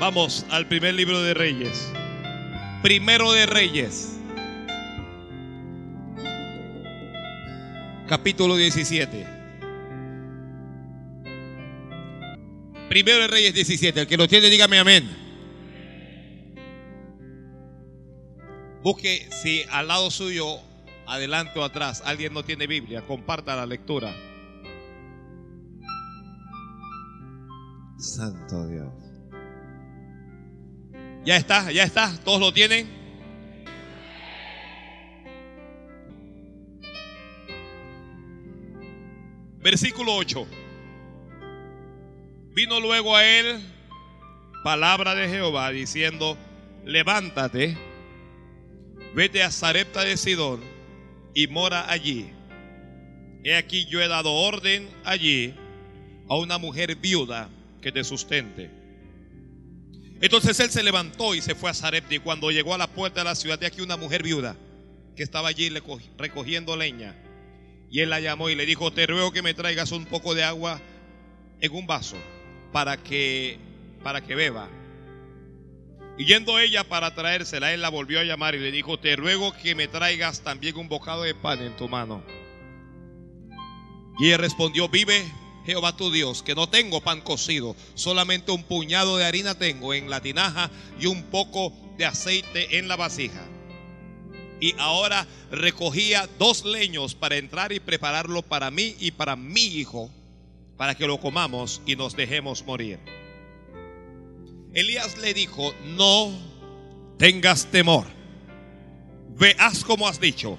Vamos al primer libro de Reyes. Primero de Reyes. Capítulo 17. Primero de Reyes 17. El que lo tiene, dígame amén. Busque si al lado suyo, adelante o atrás, alguien no tiene Biblia, comparta la lectura. Santo Dios. Ya está, ya está, todos lo tienen. Versículo 8. Vino luego a él palabra de Jehová diciendo, levántate, vete a Zarepta de Sidón y mora allí. He aquí yo he dado orden allí a una mujer viuda que te sustente. Entonces él se levantó y se fue a Zarepta y cuando llegó a la puerta de la ciudad de aquí una mujer viuda que estaba allí recogiendo leña. Y él la llamó y le dijo, te ruego que me traigas un poco de agua en un vaso para que, para que beba. Y yendo ella para traérsela, él la volvió a llamar y le dijo, te ruego que me traigas también un bocado de pan en tu mano. Y ella respondió, vive Jehová tu Dios, que no tengo pan cocido, solamente un puñado de harina tengo en la tinaja y un poco de aceite en la vasija. Y ahora recogía dos leños para entrar y prepararlo para mí y para mi hijo, para que lo comamos y nos dejemos morir. Elías le dijo, no tengas temor, veas como has dicho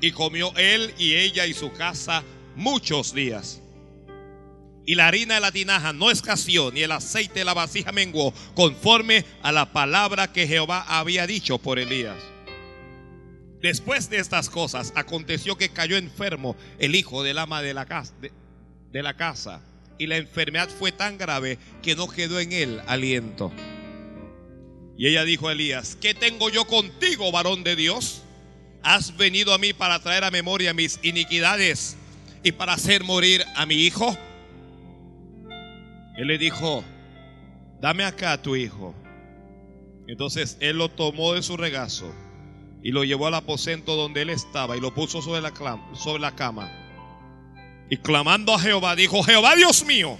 y comió él y ella y su casa muchos días. Y la harina de la tinaja no escaseó, ni el aceite de la vasija menguó, conforme a la palabra que Jehová había dicho por Elías. Después de estas cosas, aconteció que cayó enfermo el hijo del ama de la casa, de la casa y la enfermedad fue tan grave que no quedó en él aliento. Y ella dijo a Elías, ¿qué tengo yo contigo, varón de Dios? ¿Has venido a mí para traer a memoria mis iniquidades y para hacer morir a mi hijo? Él le dijo, dame acá a tu hijo. Entonces él lo tomó de su regazo y lo llevó al aposento donde él estaba y lo puso sobre la, sobre la cama. Y clamando a Jehová, dijo, Jehová Dios mío,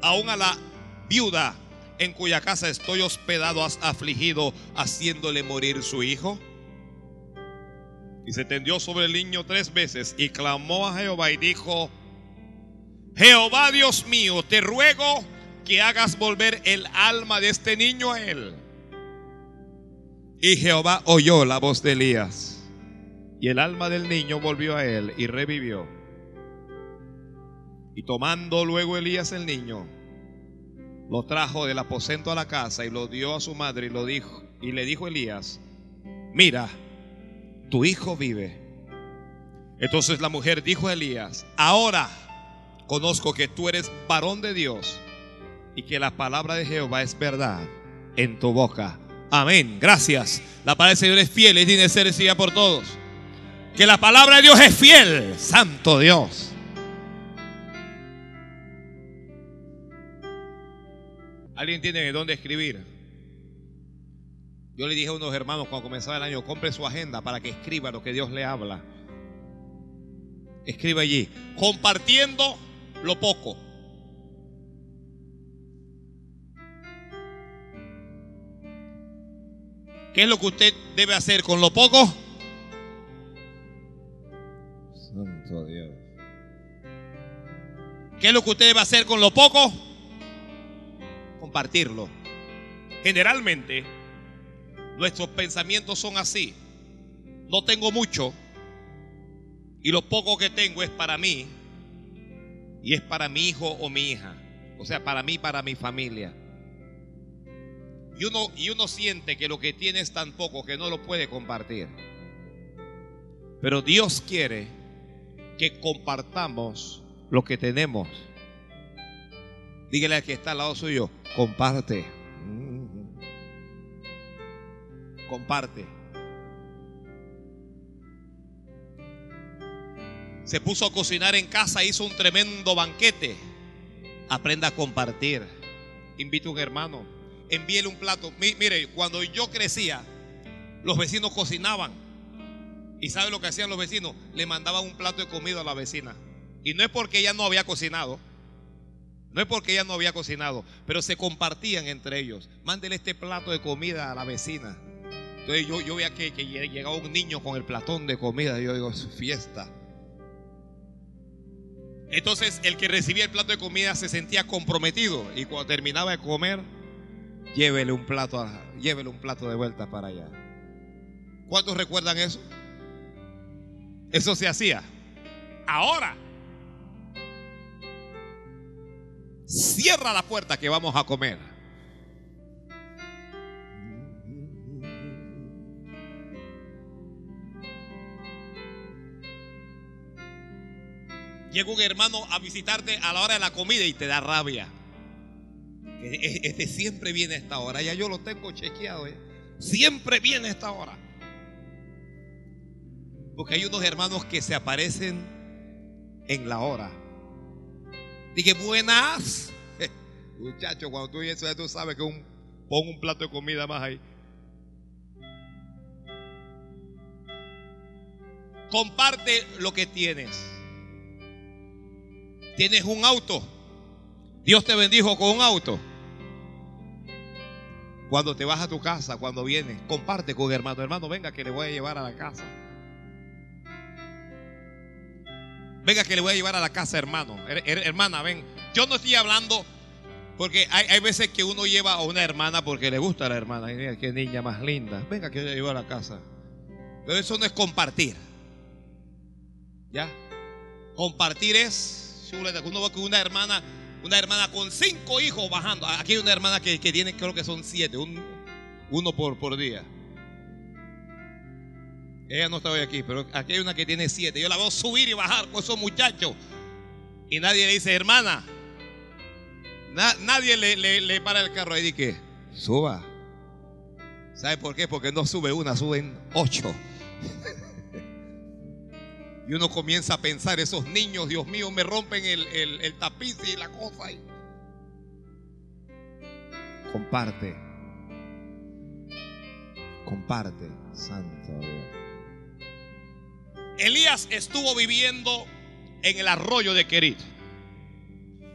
aún a la viuda en cuya casa estoy hospedado has afligido haciéndole morir su hijo. Y se tendió sobre el niño tres veces y clamó a Jehová y dijo, Jehová Dios mío, te ruego que hagas volver el alma de este niño a él. Y Jehová oyó la voz de Elías. Y el alma del niño volvió a él y revivió. Y tomando luego Elías el niño, lo trajo del aposento a la casa y lo dio a su madre y lo dijo y le dijo Elías, mira, tu hijo vive. Entonces la mujer dijo a Elías, ahora conozco que tú eres varón de Dios y que la palabra de Jehová es verdad en tu boca. Amén. Gracias. La palabra del Señor es fiel y tiene ser decida por todos. Que la palabra de Dios es fiel. Santo Dios. ¿Alguien tiene dónde escribir? Yo le dije a unos hermanos cuando comenzaba el año, compre su agenda para que escriba lo que Dios le habla. Escriba allí, compartiendo lo poco. ¿Qué es lo que usted debe hacer con lo poco? Santo Dios. ¿Qué es lo que usted debe hacer con lo poco? Compartirlo. Generalmente, Nuestros pensamientos son así. No tengo mucho y lo poco que tengo es para mí y es para mi hijo o mi hija. O sea, para mí, para mi familia. Y uno, y uno siente que lo que tiene es tan poco que no lo puede compartir. Pero Dios quiere que compartamos lo que tenemos. Dígale al que está al lado suyo, comparte. Comparte. Se puso a cocinar en casa, hizo un tremendo banquete. Aprenda a compartir. Invite a un hermano. Envíele un plato. Mire, cuando yo crecía, los vecinos cocinaban. ¿Y sabe lo que hacían los vecinos? Le mandaban un plato de comida a la vecina. Y no es porque ella no había cocinado. No es porque ella no había cocinado. Pero se compartían entre ellos. Mándele este plato de comida a la vecina. Entonces yo, veía que, llegaba un niño con el platón de comida. Yo digo, es fiesta. Entonces el que recibía el plato de comida se sentía comprometido y cuando terminaba de comer, un plato, llévele un plato de vuelta para allá. ¿Cuántos recuerdan eso? Eso se hacía. Ahora, cierra la puerta que vamos a comer. Llega un hermano a visitarte a la hora de la comida y te da rabia. E-, este siempre viene a esta hora. Ya yo lo tengo chequeado. ¿eh? Siempre viene a esta hora. Porque hay unos hermanos que se aparecen en la hora. Dije, buenas. Muchacho, cuando tú eso, tú sabes que un, pon un plato de comida más ahí. Comparte lo que tienes. Tienes un auto. Dios te bendijo con un auto. Cuando te vas a tu casa, cuando vienes, comparte con hermano. Hermano, venga que le voy a llevar a la casa. Venga que le voy a llevar a la casa, hermano. hermana, ven. Yo no estoy hablando porque hay, veces que uno lleva a una hermana porque le gusta a la hermana. Mira, qué niña más linda. Venga que le llevo a la casa. Pero eso no es compartir. ¿Ya? Compartir es uno va con una hermana, una hermana con cinco hijos bajando. Aquí hay una hermana que, tiene, creo que son siete, uno por, por día. Ella no está hoy aquí, pero aquí hay una que tiene siete. Yo la veo subir y bajar con esos muchachos. Y nadie le dice, hermana. nadie le, para el carro y dice, suba. ¿Sabe por qué? Porque no sube una, suben ocho. Y uno comienza a pensar, esos niños, Dios mío, me rompen el, tapiz y la cosa. Comparte. Comparte, Santo Dios. Elías estuvo viviendo en el arroyo de Kerit.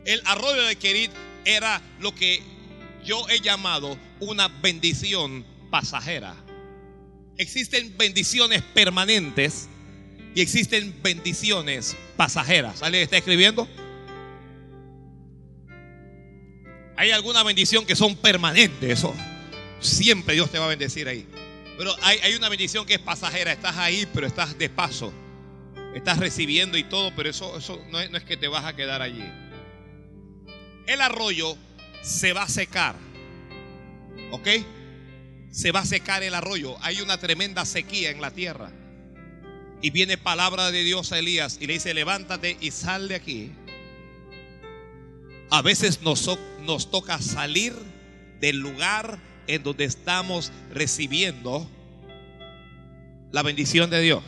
El arroyo de Kerit era lo que yo he llamado una bendición pasajera. Existen bendiciones permanentes y existen bendiciones pasajeras. ¿Alguien está escribiendo? Hay alguna bendición que son permanentes. Eso. Siempre Dios te va a bendecir ahí. Pero hay, una bendición que es pasajera. Estás ahí, pero estás de paso. Estás recibiendo y todo, pero eso, eso no, es, no es que te vas a quedar allí. El arroyo se va a secar. ¿Ok? Se va a secar el arroyo. Hay una tremenda sequía en la tierra. Y viene palabra de Dios a Elías y le dice, levántate y sal de aquí. A veces nos, toca salir del lugar en donde estamos recibiendo la bendición de Dios.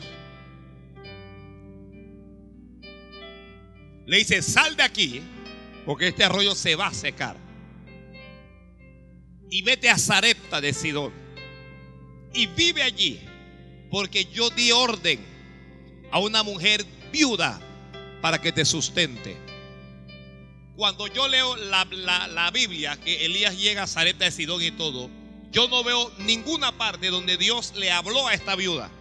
Le dice, sal de aquí, porque este arroyo se va a secar. Y vete a Zarepta de Sidón. Y vive allí, porque yo di orden a una mujer viuda para que te sustente. Cuando yo leo la, Biblia, que Elías llega a Zareta de Sidón y todo, yo no veo ninguna parte donde Dios le habló a esta viuda.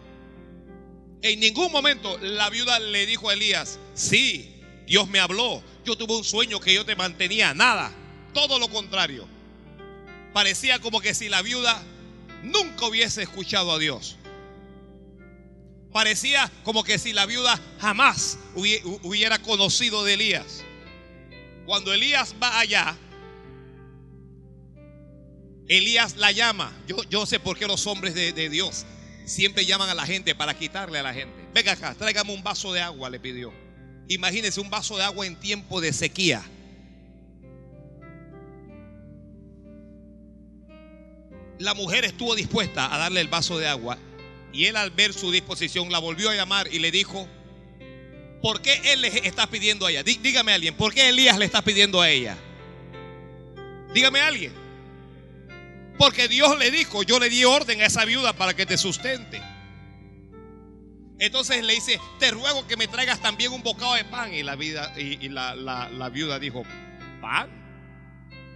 En ningún momento la viuda le dijo a Elías, sí, Dios me habló, yo tuve un sueño que yo te mantenía, nada, todo lo contrario. Parecía como que si la viuda nunca hubiese escuchado a Dios. Parecía como que si la viuda jamás hubiera conocido de Elías. Cuando Elías va allá, Elías la llama. Yo, yo sé por qué los hombres de, de Dios siempre llaman a la gente para quitarle a la gente. Venga acá, tráigame un vaso de agua, le pidió. Imagínese un vaso de agua en tiempo de sequía. La mujer estuvo dispuesta a darle el vaso de agua y él al ver su disposición la volvió a llamar y le dijo, ¿por qué él le está pidiendo a ella? Dígame a alguien, ¿por qué Elías le está pidiendo a ella? Dígame a alguien. Porque Dios le dijo, yo le di orden a esa viuda para que te sustente. Entonces le dice, te ruego que me traigas también un bocado de pan. Y la, la viuda dijo, ¿pan?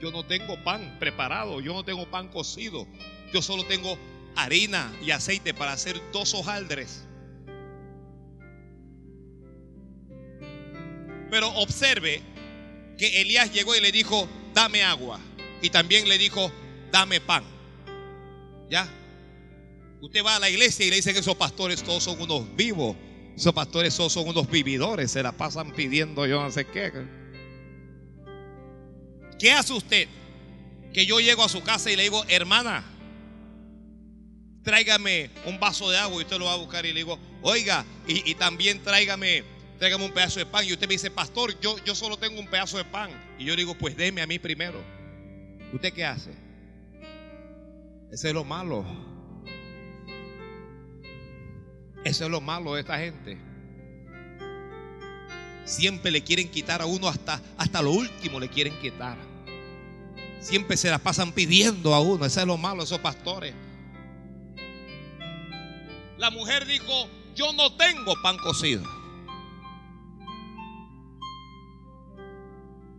Yo no tengo pan preparado, yo no tengo pan cocido. Yo solo tengo harina y aceite para hacer dos hojaldres. Pero observe que Elías llegó y le dijo, dame agua. Y también le dijo, dame pan. ¿Ya? Usted va a la iglesia y le dicen que esos pastores todos son unos vivos. Esos pastores todos son unos vividores. Se la pasan pidiendo yo no sé qué. ¿Qué hace usted? Que yo llego a su casa y le digo, hermana, tráigame un vaso de agua y usted lo va a buscar y le digo, oiga, y, también tráigame, tráigame un pedazo de pan. Y usted me dice, pastor, yo, yo solo tengo un pedazo de pan. Y yo le digo, pues deme a mí primero. ¿Usted qué hace? Ese es lo malo. Eso es lo malo de esta gente. Siempre le quieren quitar a uno hasta, hasta lo último le quieren quitar. Siempre se la pasan pidiendo a uno. Eso es lo malo de esos pastores. La mujer dijo, yo no tengo pan cocido.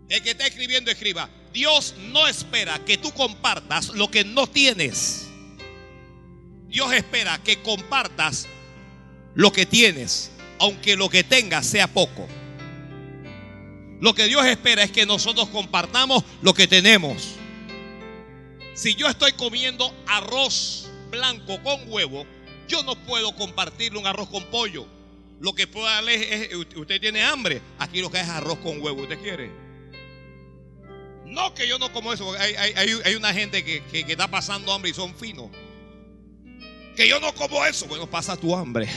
El que está escribiendo, escriba. Dios no espera que tú compartas lo que no tienes. Dios espera que compartas lo que tienes, aunque lo que tengas sea poco. Lo que Dios espera es que nosotros compartamos lo que tenemos. Si yo estoy comiendo arroz blanco con huevo, yo no puedo compartirle un arroz con pollo. Lo que puedo darle es, usted tiene hambre, aquí lo que es arroz con huevo, ¿usted quiere? No que yo no como eso, hay, una gente que, está pasando hambre y son finos. Que yo no como eso, bueno, pasa tu hambre.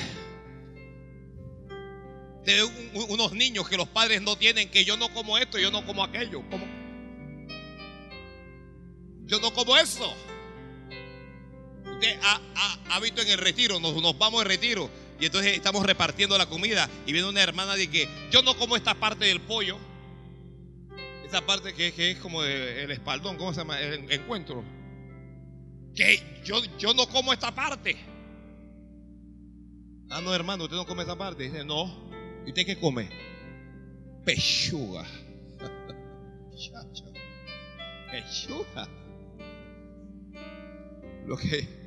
De unos niños que los padres no tienen, que yo no como esto, yo no como aquello. Como, yo no como eso. Usted ha, visto en el retiro, nos, nos vamos de retiro y entonces estamos repartiendo la comida y viene una hermana de que yo no como esta parte del pollo. Esta parte que, es como el espaldón, ¿cómo se llama? El encuentro. Que yo, yo no como esta parte. Ah, no, hermano, usted no come esa parte. Dice, no. ¿Y usted qué come? Pechuga. Pechuga. Lo que.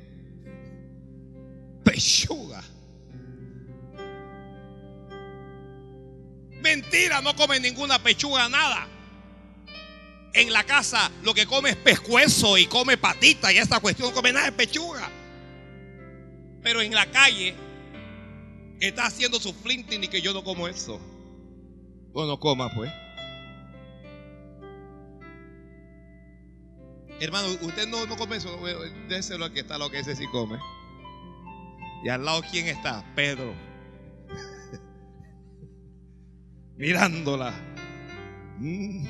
Pechuga. Mentira, no come ninguna pechuga, nada en la casa lo que come es pescuezo y come patita y esta cuestión no come nada de pechuga. Pero en la calle está haciendo su flinting y que yo no como eso. Bueno, coma pues. Hermano, usted no, no come eso. Déselo que está lo que ese sí come. Y al lado, ¿quién está? Pedro. Mirándola. Mm.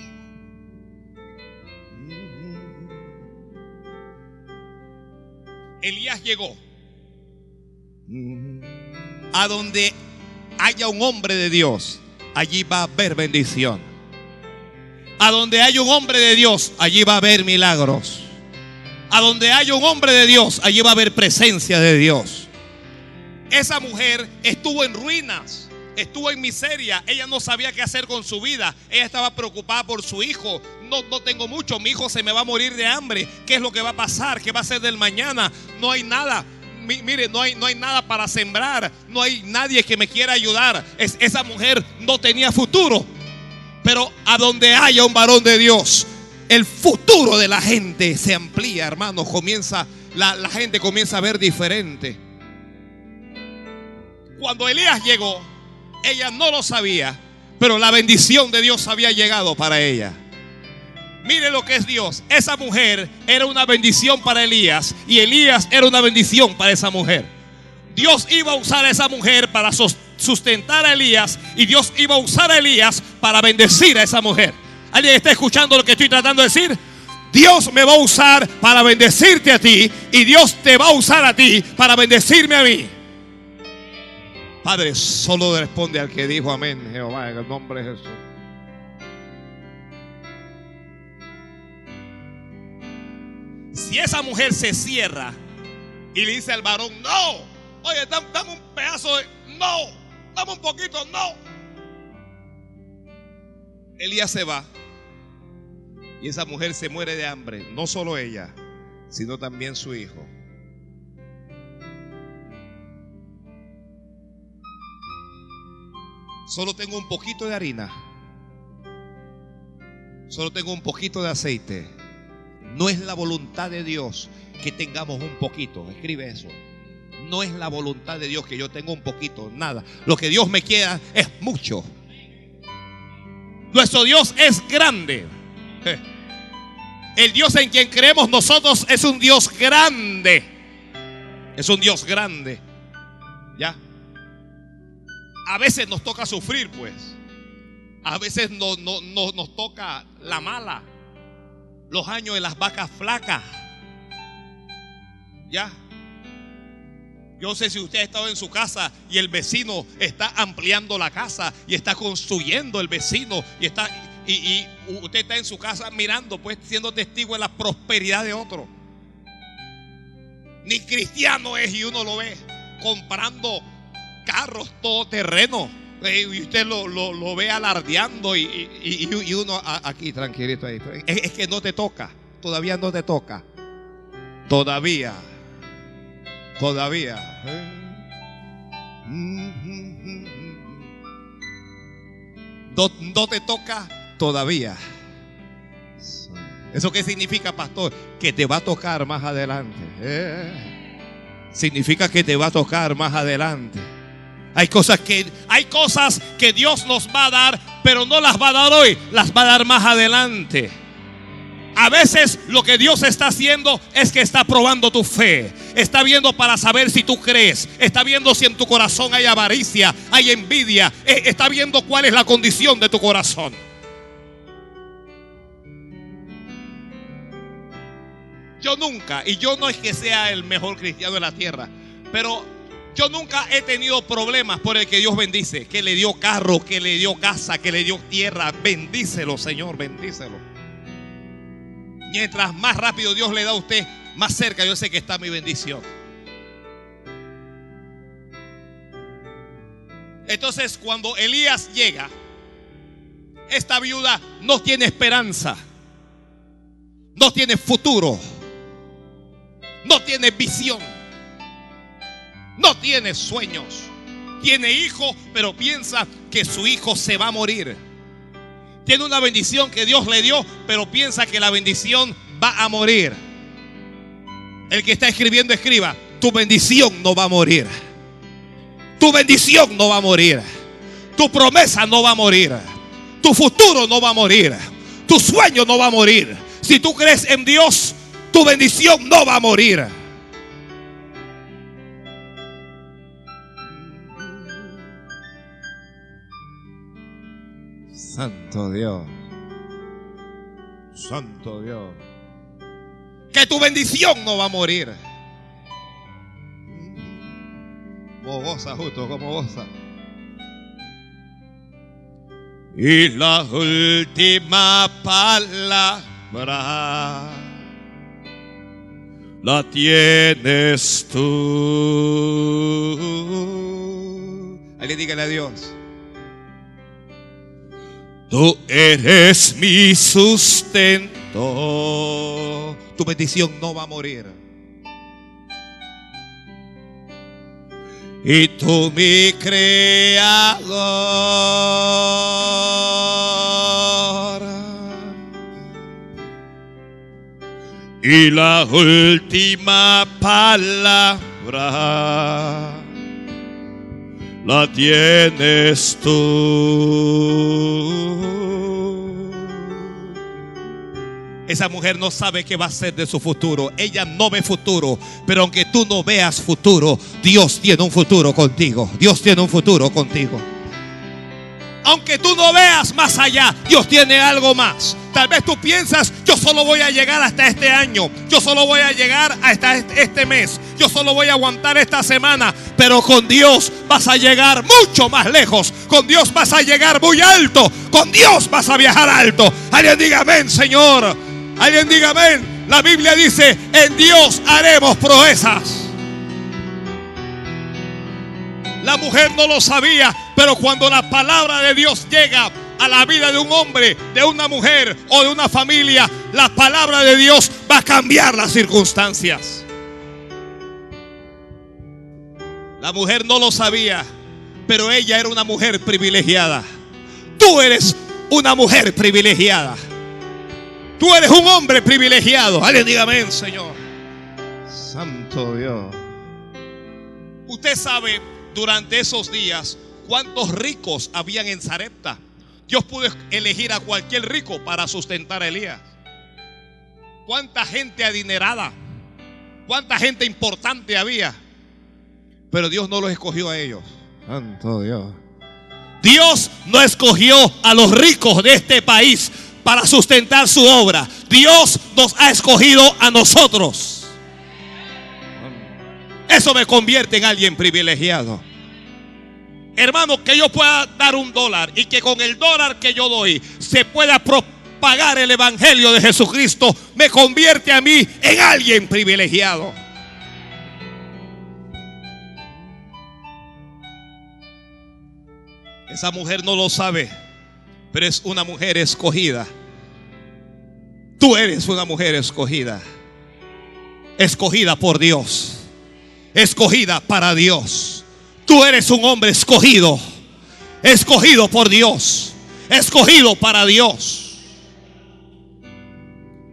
Elías llegó a donde haya un hombre de Dios, allí va a haber bendición. A donde haya un hombre de Dios, allí va a haber milagros. A donde haya un hombre de Dios, allí va a haber presencia de Dios. Esa mujer estuvo en ruinas estuvo en miseria, ella no sabía qué hacer con su vida, ella estaba preocupada por su hijo, no, no tengo mucho, mi hijo se me va a morir de hambre, ¿qué es lo que va a pasar? ¿Qué va a ser del mañana? No hay nada. mire, no hay, no hay nada para sembrar, no hay nadie que me quiera ayudar. Es, esa mujer no tenía futuro. Pero a donde haya un varón de Dios, el futuro de la gente se amplía, hermano. Comienza, la, la gente comienza a ver diferente. Cuando Elías llegó, ella no lo sabía, pero la bendición de Dios había llegado para ella. Mire lo que es Dios. Esa mujer era una bendición para Elías y Elías era una bendición para esa mujer. Dios iba a usar a esa mujer para sustentar a Elías y Dios iba a usar a Elías para bendecir a esa mujer. ¿Alguien está escuchando lo que estoy tratando de decir? Dios me va a usar para bendecirte a ti y Dios te va a usar a ti para bendecirme a mí. Padre, solo responde al que dijo amén, Jehová, en el nombre de Jesús. Si esa mujer se cierra y le dice al varón, no, oye, dame, un pedazo de, no, dame un poquito, no. Elías se va y esa mujer se muere de hambre, no solo ella, sino también su hijo. Solo tengo un poquito de harina. Solo tengo un poquito de aceite no es la voluntad de Dios que tengamos un poquito. Escribe eso. No es la voluntad de Dios que yo tenga un poquito, nada. Lo que Dios me quiera es mucho. Nuestro Dios es grande. El Dios en quien creemos nosotros es un Dios grande. Es un Dios grande. ¿Ya? A veces nos toca sufrir, pues. A veces no, no, nos toca la mala los años de las vacas flacas. Ya. Yo sé si usted ha estado en su casa y el vecino está ampliando la casa y está construyendo el vecino y está y, usted está en su casa mirando, pues siendo testigo de la prosperidad de otro. Ni cristiano es y uno lo ve comprando carros todoterreno y usted lo, ve alardeando y, uno aquí tranquilito ahí. Es, que no te toca, todavía no te toca. Todavía, todavía. No, no te toca todavía. ¿Eso qué significa, pastor? Que te va a tocar más adelante. ¿eh? Significa que te va a tocar más adelante. Hay cosas que hay cosas que Dios nos va a dar, pero no las va a dar hoy, las va a dar más adelante. A veces lo que Dios está haciendo es que está probando tu fe. Está viendo para saber si tú crees. Está viendo si en tu corazón hay avaricia, hay envidia. Eh, está viendo cuál es la condición de tu corazón. Yo nunca, y yo no es que sea el mejor cristiano de la tierra, pero yo nunca he tenido problemas por el que Dios bendice, que le dio carro, que le dio casa, que le dio tierra. Bendícelo, Señor, bendícelo. Mientras más rápido Dios le da a usted, más cerca yo sé que está mi bendición. Entonces, cuando Elías llega, esta viuda no tiene esperanza, no tiene futuro, no tiene visión no tiene sueños. Tiene hijo, pero piensa que su hijo se va a morir. Tiene una bendición que Dios le dio, pero piensa que la bendición va a morir. El que está escribiendo, escriba, tu bendición no va a morir. Tu bendición no va a morir. Tu promesa no va a morir. Tu futuro no va a morir. Tu sueño no va a morir. Si tú crees en Dios, tu bendición no va a morir. Santo Dios. Santo Dios. Que tu bendición no va a morir. Como goza, justo, como goza. Y la última palabra la tienes tú. Alguien dígale a Dios. Tú eres mi sustento. Tu petición no va a morir. Y tú mi creador. Y la última palabra la tienes tú. Esa mujer no sabe qué va a ser de su futuro. Ella no ve futuro. Pero aunque tú no veas futuro, Dios tiene un futuro contigo. Dios tiene un futuro contigo. Aunque tú no veas más allá, Dios tiene algo más. Tal vez tú piensas, yo solo voy a llegar hasta este año, yo solo voy a llegar hasta este mes, yo solo voy a aguantar esta semana, pero con Dios vas a llegar mucho más lejos, con Dios vas a llegar muy alto, con Dios vas a viajar alto. Alguien diga amén, Señor. Alguien diga amén. La Biblia dice, en Dios haremos proezas. La mujer no lo sabía, pero cuando la palabra de Dios llega a la vida de un hombre, de una mujer o de una familia, la palabra de Dios va a cambiar las circunstancias. La mujer no lo sabía, pero ella era una mujer privilegiada. Tú eres una mujer privilegiada. Tú eres un hombre privilegiado. Alguien diga amén, Señor. Santo Dios. Usted sabe durante esos días cuántos ricos habían en Zarepta. Dios pudo elegir a cualquier rico para sustentar a Elías. Cuánta gente adinerada, cuánta gente importante había. Pero Dios no los escogió a ellos. Santo Dios. Dios no escogió a los ricos de este país para sustentar su obra. Dios nos ha escogido a nosotros. Eso me convierte en alguien privilegiado. Hermano, que yo pueda dar un dólar y que con el dólar que yo doy se pueda propagar el Evangelio de Jesucristo, me convierte a mí en alguien privilegiado. Esa mujer no lo sabe, pero es una mujer escogida. Tú eres una mujer escogida. Escogida por Dios escogida para Dios. Tú eres un hombre escogido, escogido por Dios, escogido para Dios.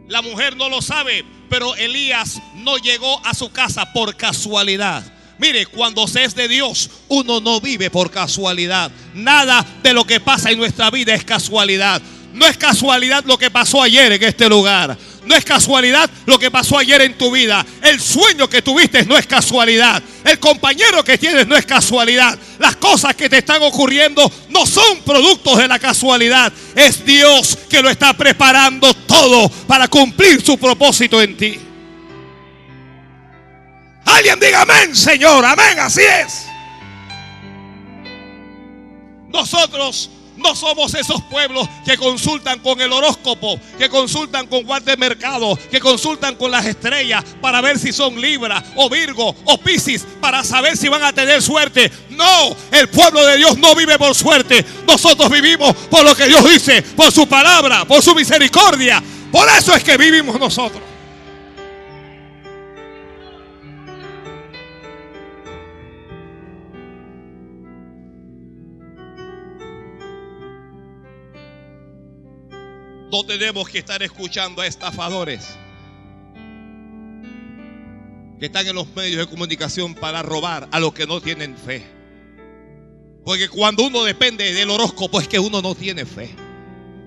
La mujer no lo sabe, pero Elías no llegó a su casa por casualidad. Mire, cuando se es de Dios, uno no vive por casualidad. Nada de lo que pasa en nuestra vida es casualidad. No es casualidad lo que pasó ayer en este lugar. No es casualidad lo que pasó ayer en tu vida. El sueño que tuviste no es casualidad. El compañero que tienes no es casualidad. Las cosas que te están ocurriendo no son productos de la casualidad. Es Dios que lo está preparando todo para cumplir su propósito en ti. Alguien diga amén, Señor. Amén, así es. Nosotros no somos esos pueblos que consultan con el horóscopo, que consultan con guardia de mercado, que consultan con las estrellas para ver si son Libra o Virgo o Piscis, para saber si van a tener suerte. No, el pueblo de Dios no vive por suerte. Nosotros vivimos por lo que Dios dice, por su palabra, por su misericordia. Por eso es que vivimos nosotros. No tenemos que estar escuchando a estafadores que están en los medios de comunicación para robar a los que no tienen fe. Porque cuando uno depende del horóscopo es que uno no tiene fe.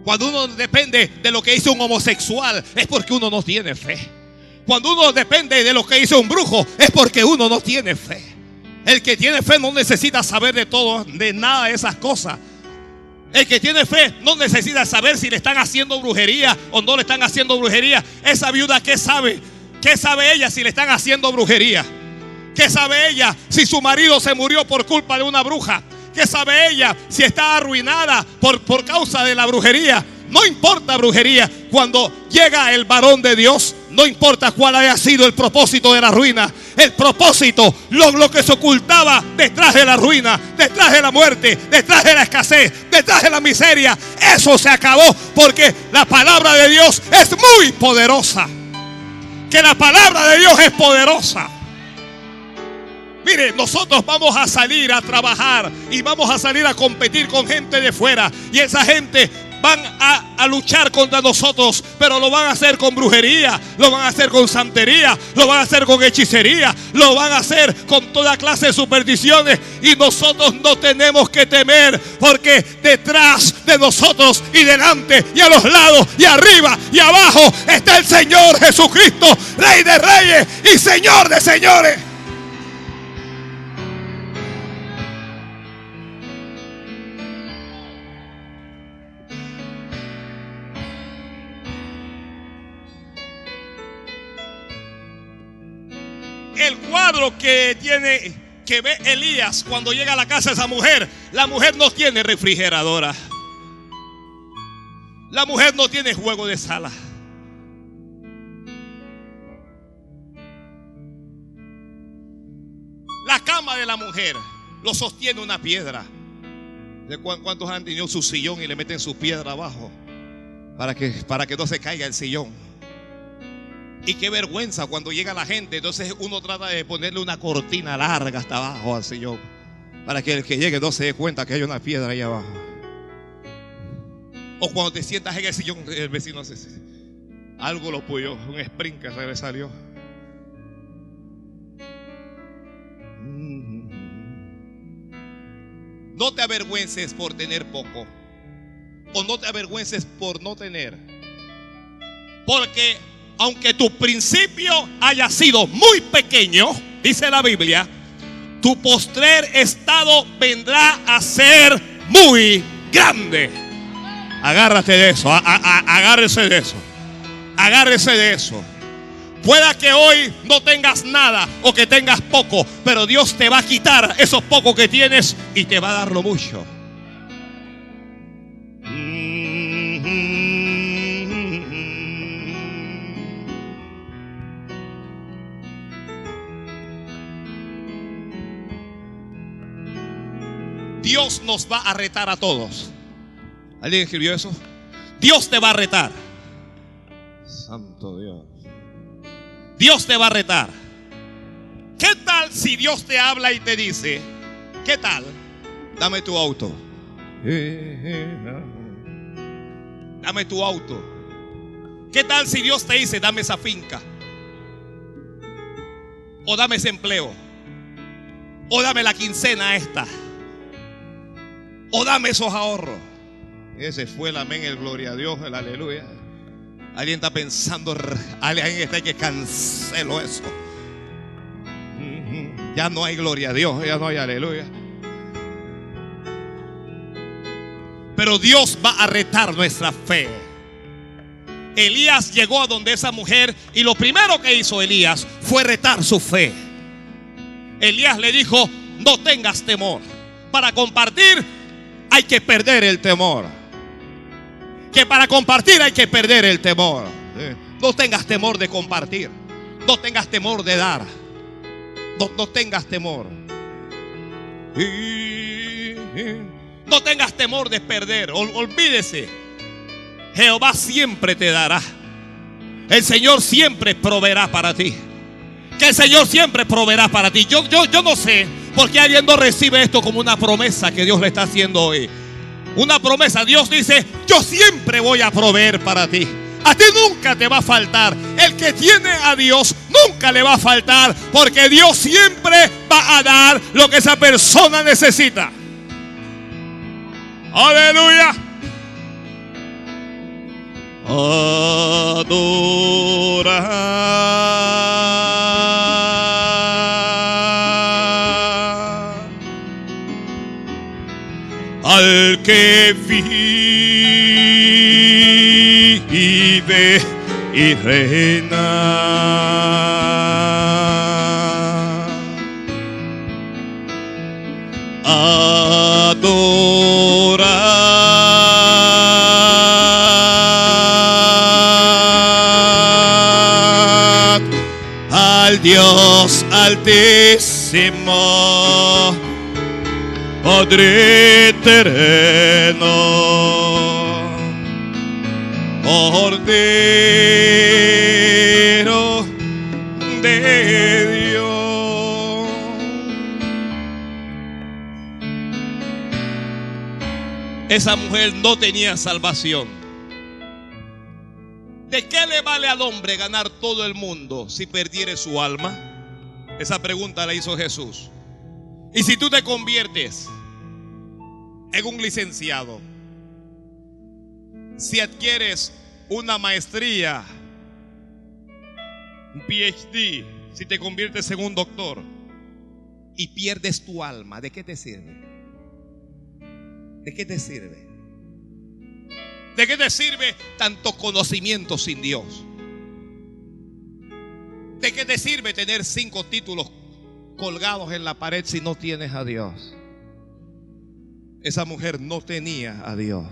Cuando uno depende de lo que hizo un homosexual es porque uno no tiene fe. Cuando uno depende de lo que hizo un brujo es porque uno no tiene fe. El que tiene fe no necesita saber de todo, de nada de esas cosas. El que tiene fe no necesita saber si le están haciendo brujería o no le están haciendo brujería. Esa viuda, ¿qué sabe? ¿Qué sabe ella si le están haciendo brujería? ¿Qué sabe ella si su marido se murió por culpa de una bruja? ¿Qué sabe ella si está arruinada por, por causa de la brujería? No importa brujería. Cuando llega el varón de Dios, no importa cuál haya sido el propósito de la ruina. El propósito, lo, lo, que se ocultaba detrás de la ruina, detrás de la muerte, detrás de la escasez, detrás de la miseria. Eso se acabó porque la palabra de Dios es muy poderosa. Que la palabra de Dios es poderosa. Mire, nosotros vamos a salir a trabajar y vamos a salir a competir con gente de fuera. Y esa gente van a, luchar contra nosotros, pero lo van a hacer con brujería, lo van a hacer con santería, lo van a hacer con hechicería, lo van a hacer con toda clase de supersticiones. Y nosotros no tenemos que temer, porque detrás de nosotros y delante y a los lados y arriba y abajo está el Señor Jesucristo, Rey de Reyes y Señor de Señores. El cuadro que tiene que ve Elías cuando llega a la casa de esa mujer, la mujer no tiene refrigeradora. La mujer no tiene juego de sala. La cama de la mujer lo sostiene una piedra. ¿De cuántos han tenido su sillón y le meten su piedra abajo? Para que, para que no se caiga el sillón. Y qué vergüenza cuando llega la gente. Entonces uno trata de ponerle una cortina larga hasta abajo al Señor. Para que el que llegue no se dé cuenta que hay una piedra ahí abajo. O cuando te sientas en el sillón, el vecino hace algo lo puyó, un sprint que se le salió. No te avergüences por tener poco. O no te avergüences por no tener. Porque aunque tu principio haya sido muy pequeño, dice la Biblia, tu postrer estado vendrá a ser muy grande. Agárrate de eso, agárrese de eso, agárrese de eso. Pueda que hoy no tengas nada o que tengas poco, pero Dios te va a quitar esos pocos que tienes y te va a dar lo mucho. Dios nos va a retar a todos. ¿Alguien escribió eso? Dios te va a retar. Santo Dios. Dios te va a retar. ¿Qué tal si Dios te habla y te dice, ¿qué tal? Dame tu auto. Dame tu auto. ¿Qué tal si Dios te dice, dame esa finca? O dame ese empleo. O dame la quincena esta o dame esos ahorros. Ese fue el amén, el gloria a Dios, el aleluya. Alguien está pensando, alguien está que cancelo eso. Ya no hay gloria a Dios, ya no hay aleluya. Pero Dios va a retar nuestra fe. Elías llegó a donde esa mujer y lo primero que hizo Elías fue retar su fe. Elías le dijo, no tengas temor. Para compartir hay que perder el temor. Que para compartir hay que perder el temor. No tengas temor de compartir. No tengas temor de dar. No, tengas temor. No tengas temor de perder. olvídese. Jehová siempre te dará. El Señor siempre proveerá para ti. Que el Señor siempre proveerá para ti. Yo, yo, yo no sé porque alguien no recibe esto como una promesa que Dios le está haciendo hoy. Una promesa. Dios dice, yo siempre voy a proveer para ti. A ti nunca te va a faltar. El que tiene a Dios nunca le va a faltar. Porque Dios siempre va a dar lo que esa persona necesita. Aleluya. Adora. Al que vive y reina. Adorad al Dios altísimo Padre eterno, Cordero de Dios. Esa mujer no tenía salvación. ¿De qué le vale al hombre ganar todo el mundo si perdiere su alma? Esa pregunta la hizo Jesús. Y si tú te conviertes en un licenciado, si adquieres una maestría, un PhD, si te conviertes en un doctor y pierdes tu alma, ¿de qué te sirve? ¿De qué te sirve? ¿De qué te sirve tanto conocimiento sin Dios? ¿De qué te sirve tener cinco títulos colgados en la pared si no tienes a Dios? Esa mujer no tenía a Dios.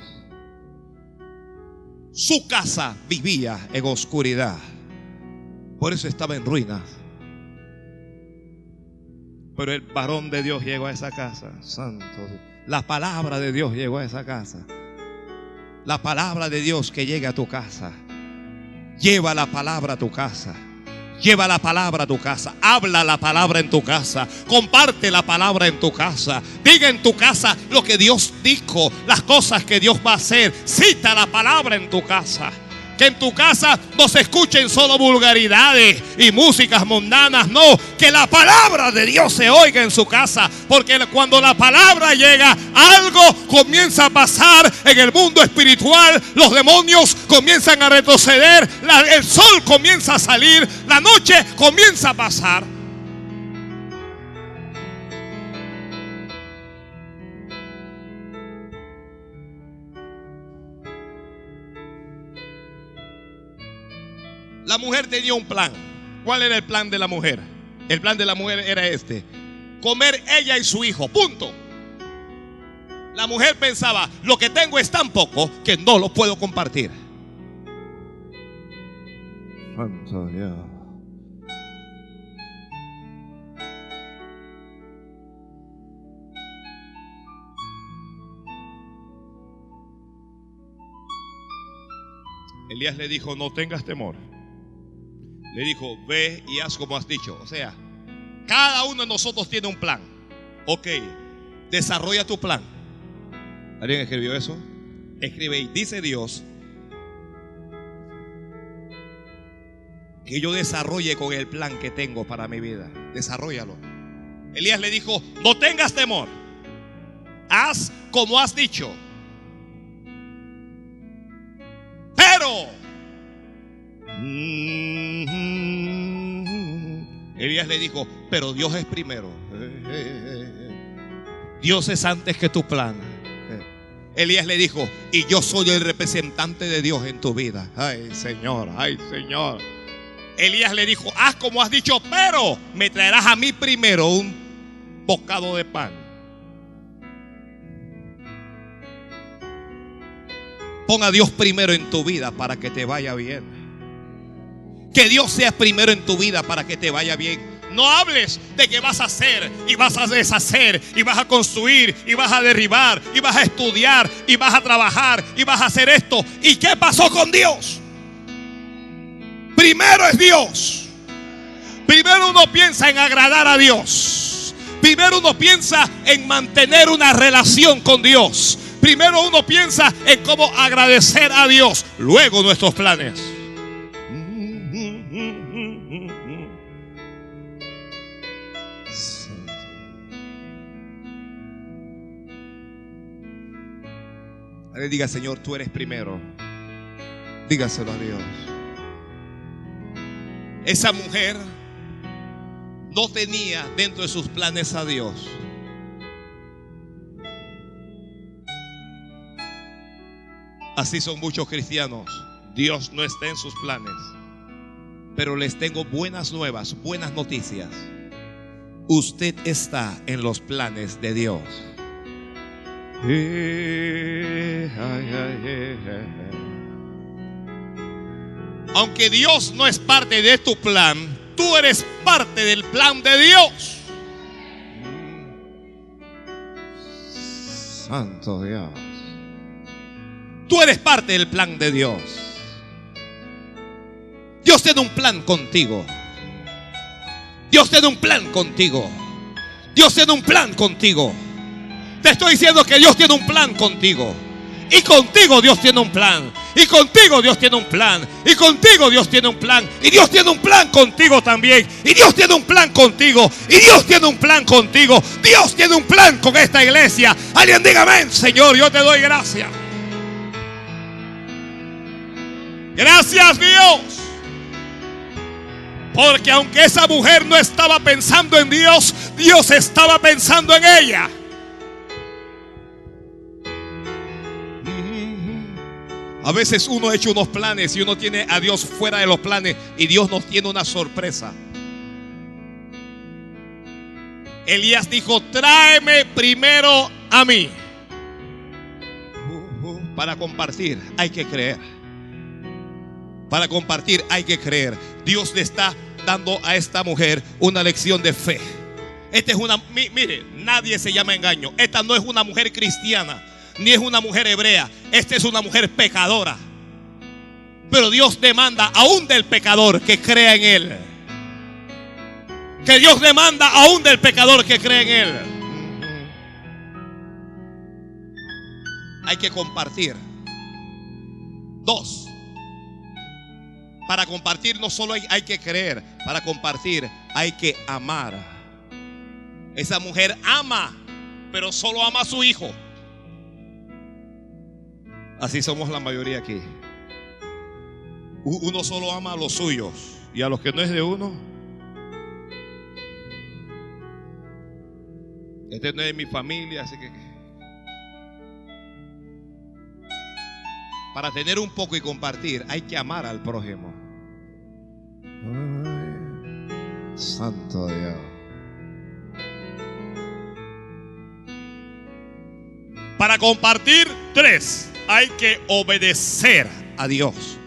Su casa vivía en oscuridad. Por eso estaba en ruinas. Pero el varón de Dios llegó a esa casa. Santo. La palabra de Dios llegó a esa casa. La palabra de Dios que llegue a tu casa. Lleva la palabra a tu casa. Lleva la palabra a tu casa. Habla la palabra en tu casa. Comparte la palabra en tu casa. Diga en tu casa lo que Dios dijo. Las cosas que Dios va a hacer. Cita la palabra en tu casa. Que en tu casa no se escuchen solo vulgaridades y músicas mundanas. No, que la palabra de Dios se oiga en su casa. Porque cuando la palabra llega, algo comienza a pasar en el mundo espiritual. Los demonios comienzan a retroceder. el sol comienza a salir. La noche comienza a pasar. La mujer tenía un plan. ¿Cuál era el plan de la mujer? El plan de la mujer era este. Comer ella y su hijo. Punto. La mujer pensaba, lo que tengo es tan poco que no lo puedo compartir. Santo Dios. Elías le dijo, no tengas temor le dijo, ve y haz como has dicho. O sea, cada uno de nosotros tiene un plan. Ok, desarrolla tu plan. ¿Alguien escribió eso? Escribe y dice Dios que yo desarrolle con el plan que tengo para mi vida. Desarrollalo. Elías le dijo, no tengas temor. Haz como has dicho. Pero Elías le dijo, pero Dios es primero. Dios es antes que tu plan. Elías le dijo, y yo soy el representante de Dios en tu vida. Ay, Señor, ay, Señor. Elías le dijo, haz como has dicho, pero me traerás a mí primero un bocado de pan. Pon a Dios primero en tu vida para que te vaya bien. Que Dios sea primero en tu vida para que te vaya bien. No hables de que vas a hacer y vas a deshacer y vas a construir y vas a derribar y vas a estudiar y vas a trabajar y vas a hacer esto. ¿Y qué pasó con Dios? Primero es Dios. Primero uno piensa en agradar a Dios. Primero uno piensa en mantener una relación con Dios. Primero uno piensa en cómo agradecer a Dios. Luego nuestros planes. Le diga, Señor, tú eres primero. Dígaselo a Dios. Esa mujer no tenía dentro de sus planes a Dios. Así son muchos cristianos. Dios no está en sus planes. Pero les tengo buenas nuevas, buenas noticias. Usted está en los planes de Dios. Aunque Dios no es parte de tu plan, tú eres parte del plan de Dios. Santo Dios. Tú eres parte del plan de Dios. Dios tiene un plan contigo. Dios tiene un plan contigo. Dios tiene un plan contigo. Te estoy diciendo que Dios tiene un plan contigo. Y contigo Dios tiene un plan. Y contigo Dios tiene un plan. Y contigo Dios tiene un plan. Y Dios tiene un plan contigo también. Y Dios tiene un plan contigo. Y Dios tiene un plan contigo. Dios tiene un plan con esta iglesia. Alguien diga amén, Señor, yo te doy gracias. Gracias Dios. Porque aunque esa mujer no estaba pensando en Dios, Dios estaba pensando en ella. A veces uno ha hecho unos planes y uno tiene a Dios fuera de los planes y Dios nos tiene una sorpresa. Elías dijo, tráeme primero a mí. Para compartir hay que creer. Para compartir hay que creer. Dios le está dando a esta mujer una lección de fe. Esta es una, mire, nadie se llama engaño. Esta no es una mujer cristiana ni es una mujer hebrea. Esta es una mujer pecadora. Pero Dios demanda aún del pecador que crea en Él. Que Dios demanda aún del pecador que cree en Él. Hay que compartir. Dos. Para compartir no solo hay, hay, que creer, para compartir hay que amar. Esa mujer ama, pero solo ama a su hijo. Así somos la mayoría aquí. Uno solo ama a los suyos y a los que no es de uno. Este no es de mi familia, así que... Para tener un poco y compartir hay que amar al prójimo. santo Dios. Para compartir, tres hay que obedecer a Dios.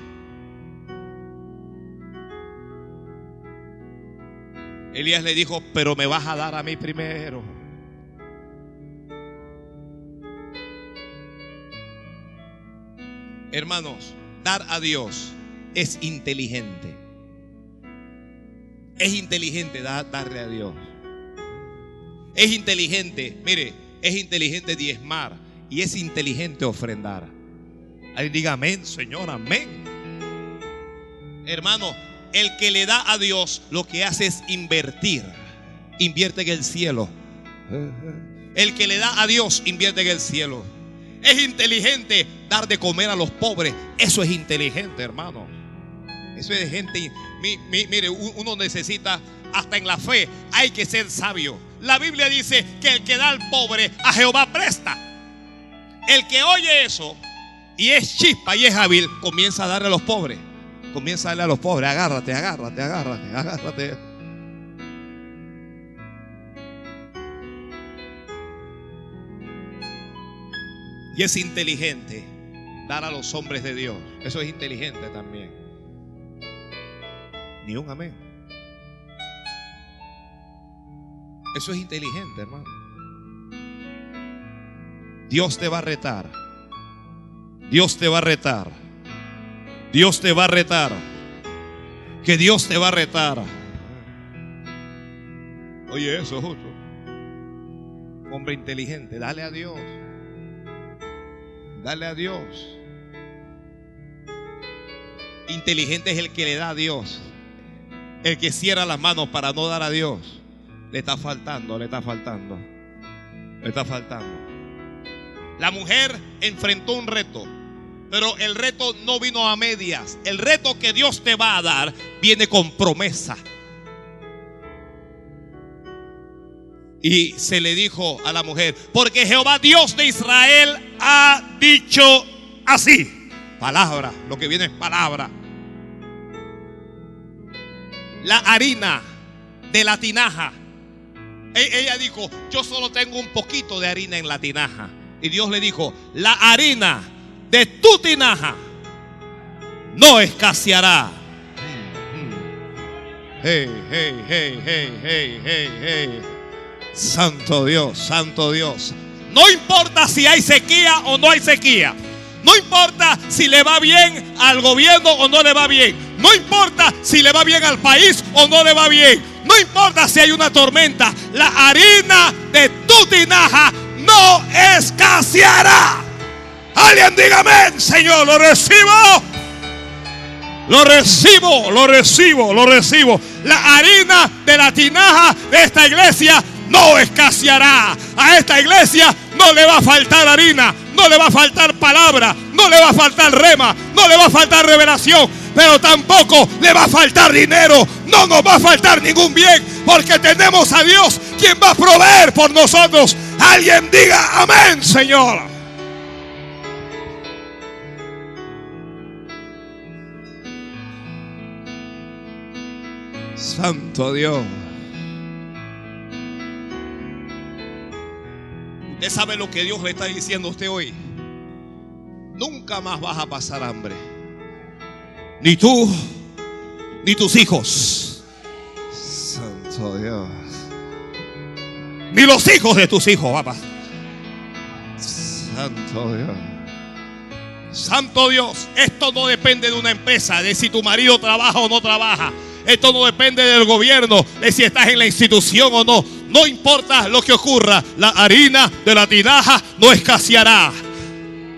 Elías le dijo, pero me vas a dar a mí primero. Hermanos, dar a Dios es inteligente. Es inteligente darle a Dios. Es inteligente, mire, es inteligente diezmar y es inteligente ofrendar. Ahí diga amén, Señor, amén. Hermano, el que le da a Dios lo que hace es invertir. Invierte en el cielo. El que le da a Dios invierte en el cielo. Es inteligente dar de comer a los pobres. Eso es inteligente, hermano. Eso es gente. mire, uno necesita, hasta en la fe, hay que ser sabio. La Biblia dice que el que da al pobre, a Jehová presta. El que oye eso y es chispa y es hábil, comienza a darle a los pobres. Comienza a darle a los pobres. Agárrate, agárrate, agárrate, agárrate. Y es inteligente dar a los hombres de Dios. Eso es inteligente también. Ni un amén. Eso es inteligente, hermano. Dios te va a retar. Dios te va a retar. Dios te va a retar. Que Dios te va a retar. Oye, eso justo. Hombre inteligente, dale a Dios. Dale a Dios. Inteligente es el que le da a Dios. El que cierra las manos para no dar a Dios. Le está faltando, le está faltando. Le está faltando. La mujer enfrentó un reto, pero el reto no vino a medias. El reto que Dios te va a dar viene con promesa. Y se le dijo a la mujer, porque Jehová Dios de Israel ha dicho así. Palabra, lo que viene es palabra. La harina de la tinaja. E-, ella dijo, yo solo tengo un poquito de harina en la tinaja. Y Dios le dijo, la harina de tu tinaja no escaseará. Hey, hey, hey, hey, hey, hey, hey. Santo Dios, santo Dios. No importa si hay sequía o no hay sequía. No importa si le va bien al gobierno o no le va bien. No importa si le va bien al país o no le va bien. No importa si hay una tormenta. La harina de tu tinaja no escaseará. Alguien dígame, Señor, lo recibo. Lo recibo, lo recibo, lo recibo. La harina de la tinaja de esta iglesia no escaseará. A esta iglesia no le va a faltar harina, no le va a faltar palabra, no le va a faltar rema, no le va a faltar revelación, pero tampoco le va a faltar dinero, no nos va a faltar ningún bien, porque tenemos a Dios quien va a proveer por nosotros. Alguien diga amén, Señor. Santo Dios. Usted sabe lo que Dios le está diciendo a usted hoy. Nunca más vas a pasar hambre. Ni tú, ni tus hijos. Santo Dios. Ni los hijos de tus hijos, papá. Santo Dios. Santo Dios, esto no depende de una empresa, de si tu marido trabaja o no trabaja. Esto no depende del gobierno, de si estás en la institución o no. No importa lo que ocurra, la harina de la tinaja no escaseará.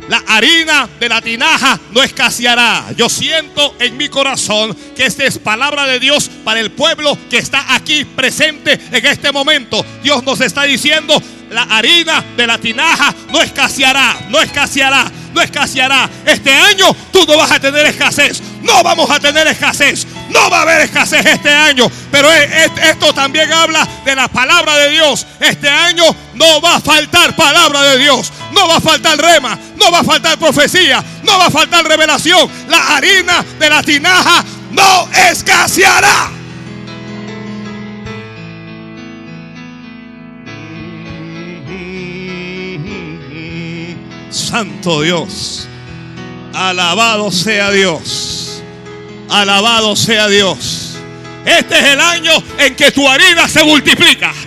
La harina de la tinaja no escaseará. Yo siento en mi corazón que esta es palabra de Dios para el pueblo que está aquí presente en este momento. Dios nos está diciendo, la harina de la tinaja no escaseará, no escaseará, no escaseará. Este año tú no vas a tener escasez. No vamos a tener escasez. No va a haber escasez este año, pero esto también habla de la palabra de Dios. Este año no va a faltar palabra de Dios, no va a faltar rema, no va a faltar profecía, no va a faltar revelación. La harina de la tinaja no escaseará. Santo Dios, alabado sea Dios. Alabado sea Dios. Este es el año en que tu harina se multiplica.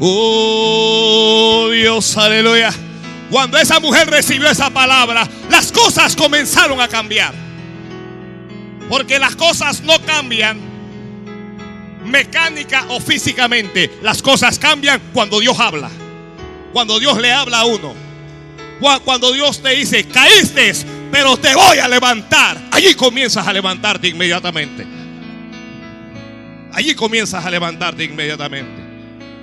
Oh Dios, aleluya. Cuando esa mujer recibió esa palabra, las cosas comenzaron a cambiar. Porque las cosas no cambian mecánica o físicamente. Las cosas cambian cuando Dios habla. Cuando Dios le habla a uno. Cuando Dios te dice, caíste, pero te voy a levantar. Allí comienzas a levantarte inmediatamente. Allí comienzas a levantarte inmediatamente.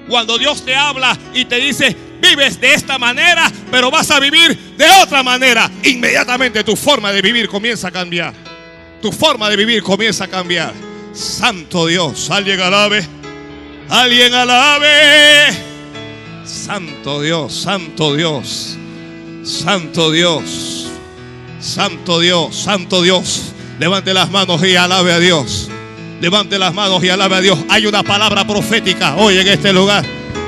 Cuando Dios te habla y te dice, vives de esta manera, pero vas a vivir de otra manera, inmediatamente tu forma de vivir comienza a cambiar. Tu forma de vivir comienza a cambiar. Santo Dios, alguien alabe. Alguien alabe. Santo Dios, Santo Dios. Santo Dios, Santo Dios, Santo Dios. Levante las manos y alabe a Dios. Levante las manos y alabe a Dios. Hay una palabra profética hoy en este lugar.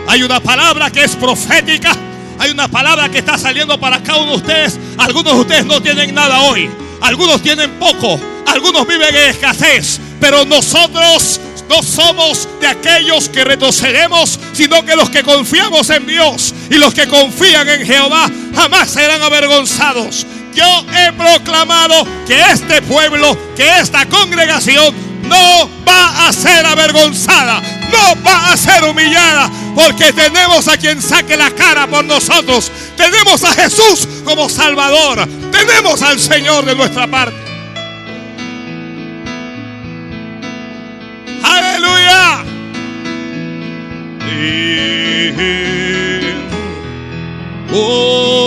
Hay una palabra que es profética. Hay una palabra que está saliendo para cada uno de ustedes. Algunos de ustedes no tienen nada hoy. Algunos tienen poco. Algunos viven en escasez. Pero nosotros no somos de aquellos que retrocedemos, sino que los que confiamos en Dios y los que confían en Jehová jamás serán avergonzados. Yo he proclamado que este pueblo, que esta congregación no va a ser avergonzada, no va a ser humillada, porque tenemos a quien saque la cara por nosotros. Tenemos a Jesús como Salvador, tenemos al Señor de nuestra parte. Oh.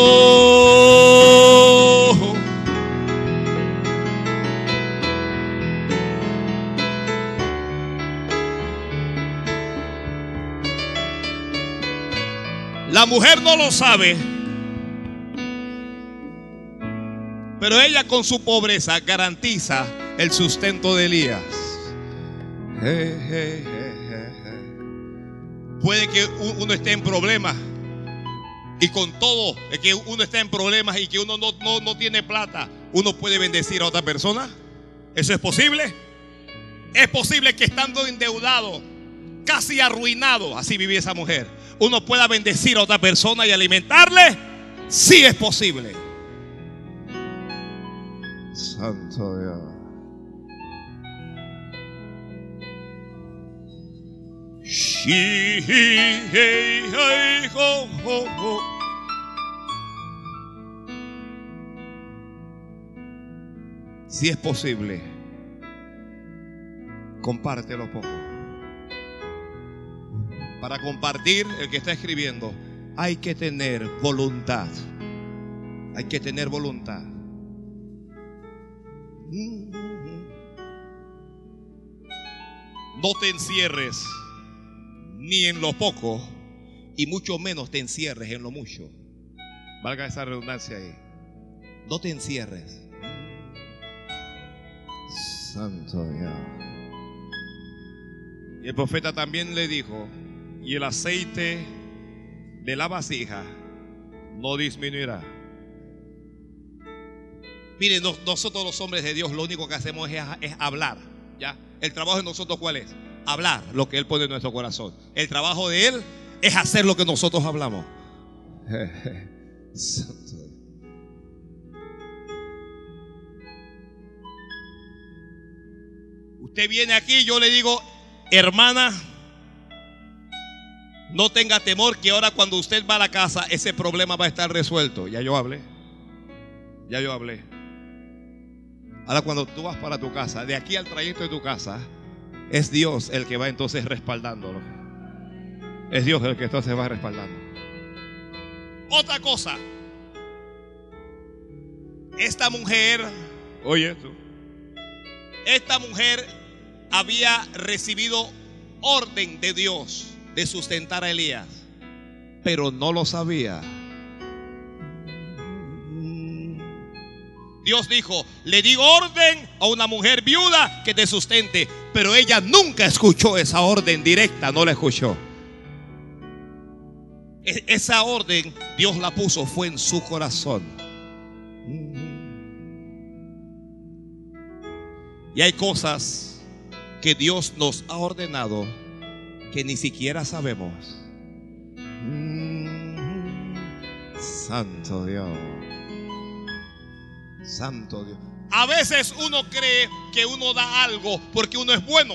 La mujer no lo sabe, pero ella con su pobreza garantiza el sustento de Elías. Puede que uno esté en problemas y con todo que uno está en problemas y que uno no, no tiene plata, uno puede bendecir a otra persona. ¿Eso es posible? Es posible que estando endeudado, casi arruinado, así vivía esa mujer, uno pueda bendecir a otra persona y alimentarle. Sí es posible. Santo Dios. Si es posible, compártelo poco. Para compartir, el que está escribiendo, hay que tener voluntad. Hay que tener voluntad. No te encierres ni en lo poco y mucho menos te encierres en lo mucho. Valga esa redundancia ahí. No te encierres. Santo Dios. Y el profeta también le dijo, y el aceite de la vasija no disminuirá. Miren, nosotros los hombres de Dios lo único que hacemos es, es hablar. ¿ya? El trabajo de nosotros cuál es? Hablar lo que Él pone en nuestro corazón. El trabajo de Él es hacer lo que nosotros hablamos. Usted viene aquí, yo le digo, hermana, no tenga temor que ahora cuando usted va a la casa ese problema va a estar resuelto. Ya yo hablé. Ya yo hablé. Ahora cuando tú vas para tu casa, de aquí al trayecto de tu casa, es Dios el que va entonces respaldándolo. Es Dios el que entonces va respaldando. Otra cosa. Esta mujer, oye tú, esta mujer había recibido orden de Dios de sustentar a Elías, pero no lo sabía. Dios dijo, le di orden a una mujer viuda que te sustente, pero ella nunca escuchó esa orden directa, no la escuchó. E-, esa orden Dios la puso, fue en su corazón. Y hay cosas que Dios nos ha ordenado que ni siquiera sabemos. Santo Dios. Santo Dios. A veces uno cree que uno da algo porque uno es bueno.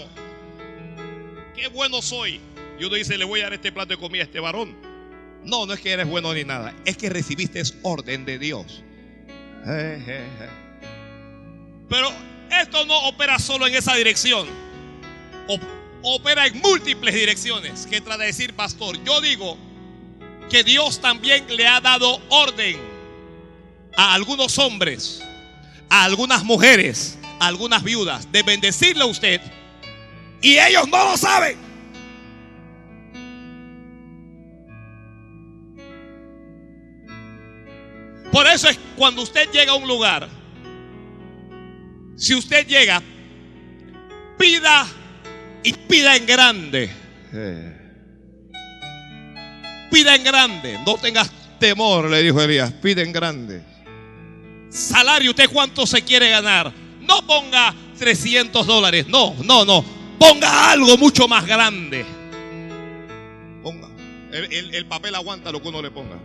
Qué bueno soy. Y uno dice, le voy a dar este plato de comida a este varón. No, no es que eres bueno ni nada. Es que recibiste orden de Dios. Pero esto no opera solo en esa dirección. Opera en múltiples direcciones. Que trata de decir, pastor, yo digo que Dios también le ha dado orden a algunos hombres, a algunas mujeres, a algunas viudas, de bendecirle a usted. Y ellos no lo saben. Por eso es cuando usted llega a un lugar, si usted llega, pida y pida en grande. Pida en grande, no tengas temor, le dijo Elías, pida en grande salario, ¿usted cuánto se quiere ganar? No ponga 300 dólares, no, no, no. Ponga algo mucho más grande. Ponga. El, papel aguanta lo que uno le ponga.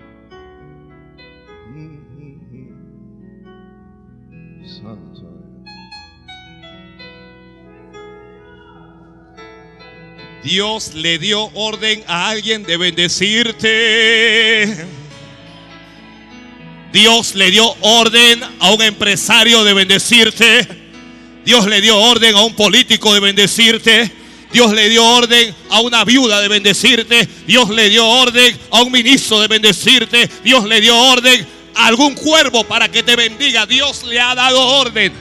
Dios le dio orden a alguien de bendecirte. Dios le dio orden a un empresario de bendecirte. Dios le dio orden a un político de bendecirte. Dios le dio orden a una viuda de bendecirte. Dios le dio orden a un ministro de bendecirte. Dios le dio orden a algún cuervo para que te bendiga. Dios le ha dado orden.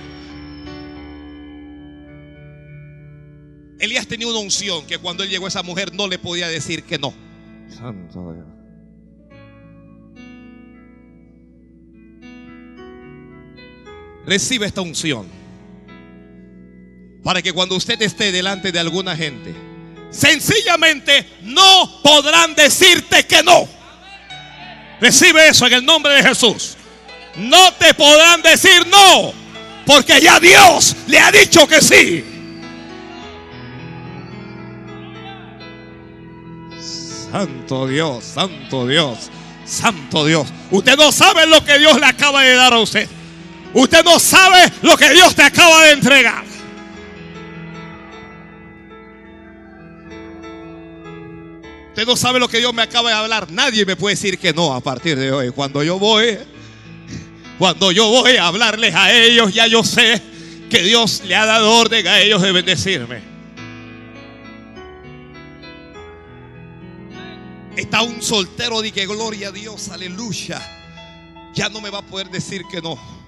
Elías tenía una unción que cuando él llegó a esa mujer no le podía decir que no. Santo Dios. Recibe esta unción. Para que cuando usted esté delante de alguna gente, sencillamente no podrán decirte que no. Recibe eso en el nombre de Jesús. No te podrán decir no, porque ya Dios le ha dicho que sí. Santo Dios, santo Dios, santo Dios. Usted no sabe lo que Dios le acaba de dar a usted. Usted no sabe lo que Dios te acaba de entregar. Usted no sabe lo que Dios me acaba de hablar. Nadie me puede decir que no a partir de hoy. Cuando yo voy, cuando yo voy a hablarles a ellos, ya yo sé que Dios le ha dado orden a ellos de bendecirme. Está un soltero de que gloria a Dios, aleluya. Ya no me va a poder decir que no.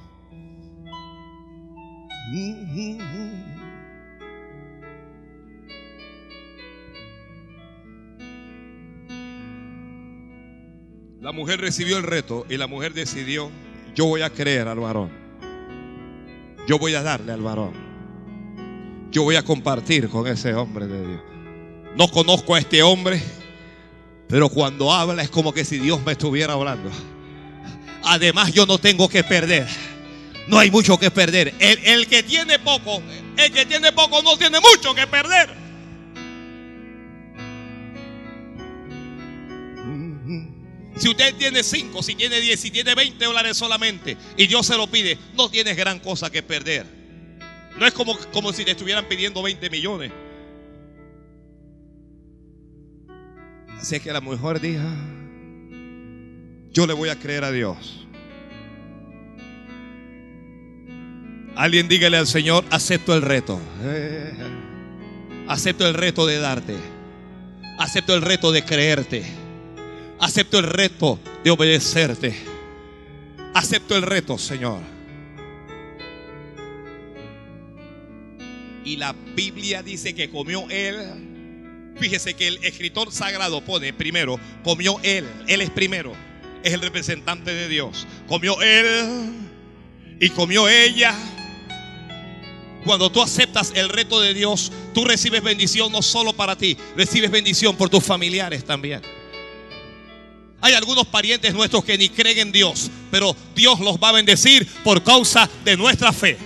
La mujer recibió el reto y la mujer decidió, yo voy a creer al varón. Yo voy a darle al varón. Yo voy a compartir con ese hombre de Dios. No conozco a este hombre, pero cuando habla es como que si Dios me estuviera hablando. Además yo no tengo que perder. No hay mucho que perder. El, el que tiene poco, el que tiene poco no tiene mucho que perder. Si usted tiene 5, si tiene 10, si tiene 20 dólares solamente y Dios se lo pide, no tienes gran cosa que perder. No es como, como si le estuvieran pidiendo 20 millones. Así que la mujer dijo, yo le voy a creer a Dios. Alguien dígale al Señor, acepto el reto. Acepto el reto de darte. Acepto el reto de creerte. Acepto el reto de obedecerte. Acepto el reto, Señor. Y la Biblia dice que comió él. Fíjese que el escritor sagrado pone primero, comió él. Él es primero. Es el representante de Dios. Comió él y comió ella. Cuando tú aceptas el reto de Dios, tú recibes bendición no solo para ti, recibes bendición por tus familiares también. Hay algunos parientes nuestros que ni creen en Dios, pero Dios los va a bendecir por causa de nuestra fe.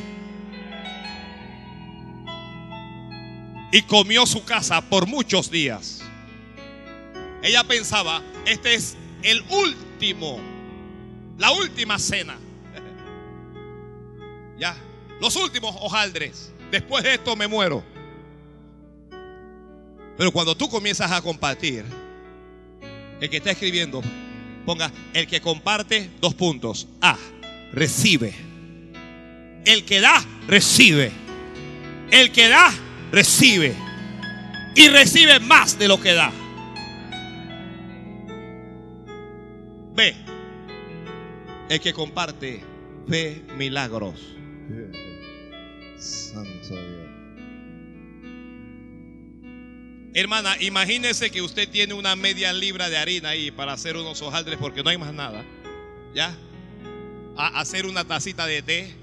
Y comió su casa por muchos días. Ella pensaba, este es el último, la última cena. ya, los últimos hojaldres. Después de esto me muero. Pero cuando tú comienzas a compartir, el que está escribiendo, ponga el que comparte, dos puntos. A, recibe. El que da, recibe. El que da, recibe. Y recibe más de lo que da. B, el que comparte, ve milagros. Santo Dios. Hermana, imagínese que usted tiene una media libra de harina ahí para hacer unos hojaldres porque no hay más nada. ¿Ya? A hacer una tacita de té.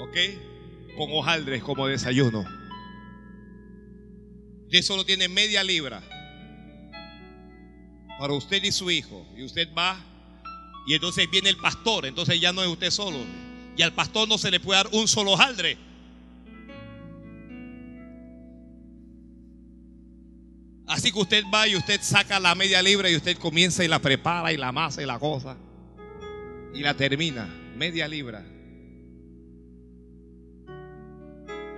¿Ok? Con hojaldres como desayuno. Y solo tiene media libra. Para usted y su hijo. Y usted va. Y entonces viene el pastor. Entonces ya no es usted solo. Y al pastor no se le puede dar un solo hojaldre Así que usted va y usted saca la media libra y usted comienza y la prepara y la masa y la cosa. Y la termina, media libra.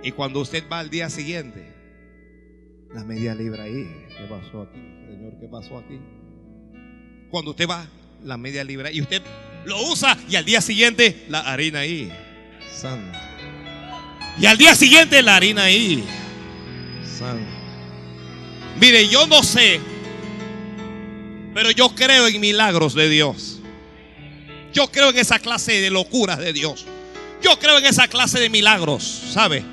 Y cuando usted va al día siguiente, la media libra ahí. ¿Qué pasó aquí? Señor, ¿qué pasó aquí? Cuando usted va, la media libra y usted lo usa y al día siguiente la harina ahí. Santo. Y al día siguiente la harina ahí. Santo. Mire, yo no sé, pero yo creo en milagros de Dios. Yo creo en esa clase de locuras de Dios. Yo creo en esa clase de milagros, ¿sabe?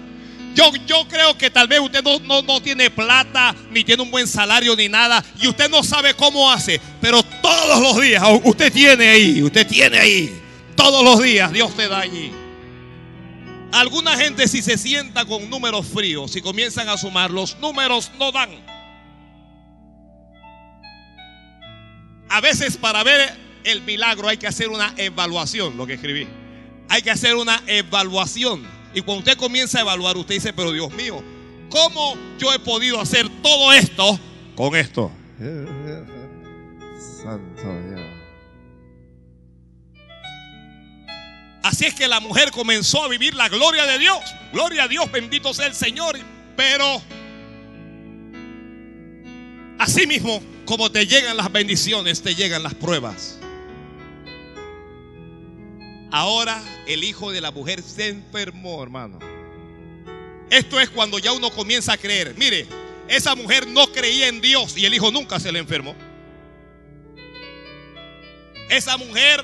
Yo, yo creo que tal vez usted no, no, no tiene plata, ni tiene un buen salario, ni nada, y usted no sabe cómo hace, pero todos los días usted tiene ahí, usted tiene ahí, todos los días Dios te da allí. Alguna gente si se sienta con números fríos, si comienzan a sumar, los números no dan. A veces para ver el milagro hay que hacer una evaluación, lo que escribí. Hay que hacer una evaluación. Y cuando usted comienza a evaluar, usted dice, pero Dios mío, ¿cómo yo he podido hacer todo esto con esto? Santo Dios. Así es que la mujer comenzó a vivir la gloria de Dios. Gloria a Dios, bendito sea el Señor. Pero Así mismo, como te llegan las bendiciones, te llegan las pruebas. Ahora el hijo de la mujer se enfermó, hermano. Esto es cuando ya uno comienza a creer. Mire, esa mujer no creía en Dios y el hijo nunca se le enfermó. Esa mujer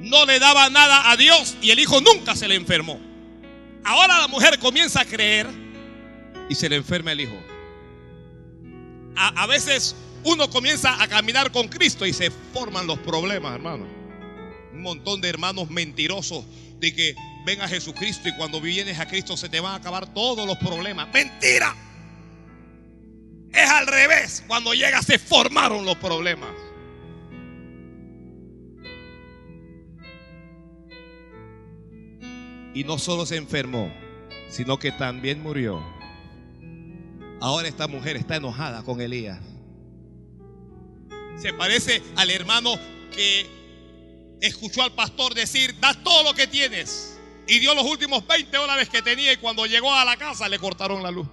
no le daba nada a Dios y el hijo nunca se le enfermó. Ahora la mujer comienza a creer y se le enferma el hijo. A, veces uno comienza a caminar con Cristo y se forman los problemas, hermano. Un montón de hermanos mentirosos de que ven a Jesucristo y cuando vienes a Cristo se te van a acabar todos los problemas. Mentira. Es al revés. Cuando llegas se formaron los problemas. Y no solo se enfermó, sino que también murió. Ahora esta mujer está enojada con Elías. Se parece al hermano que escuchó al pastor decir, da todo lo que tienes. Y dio los últimos 20 dólares que tenía y cuando llegó a la casa le cortaron la luz.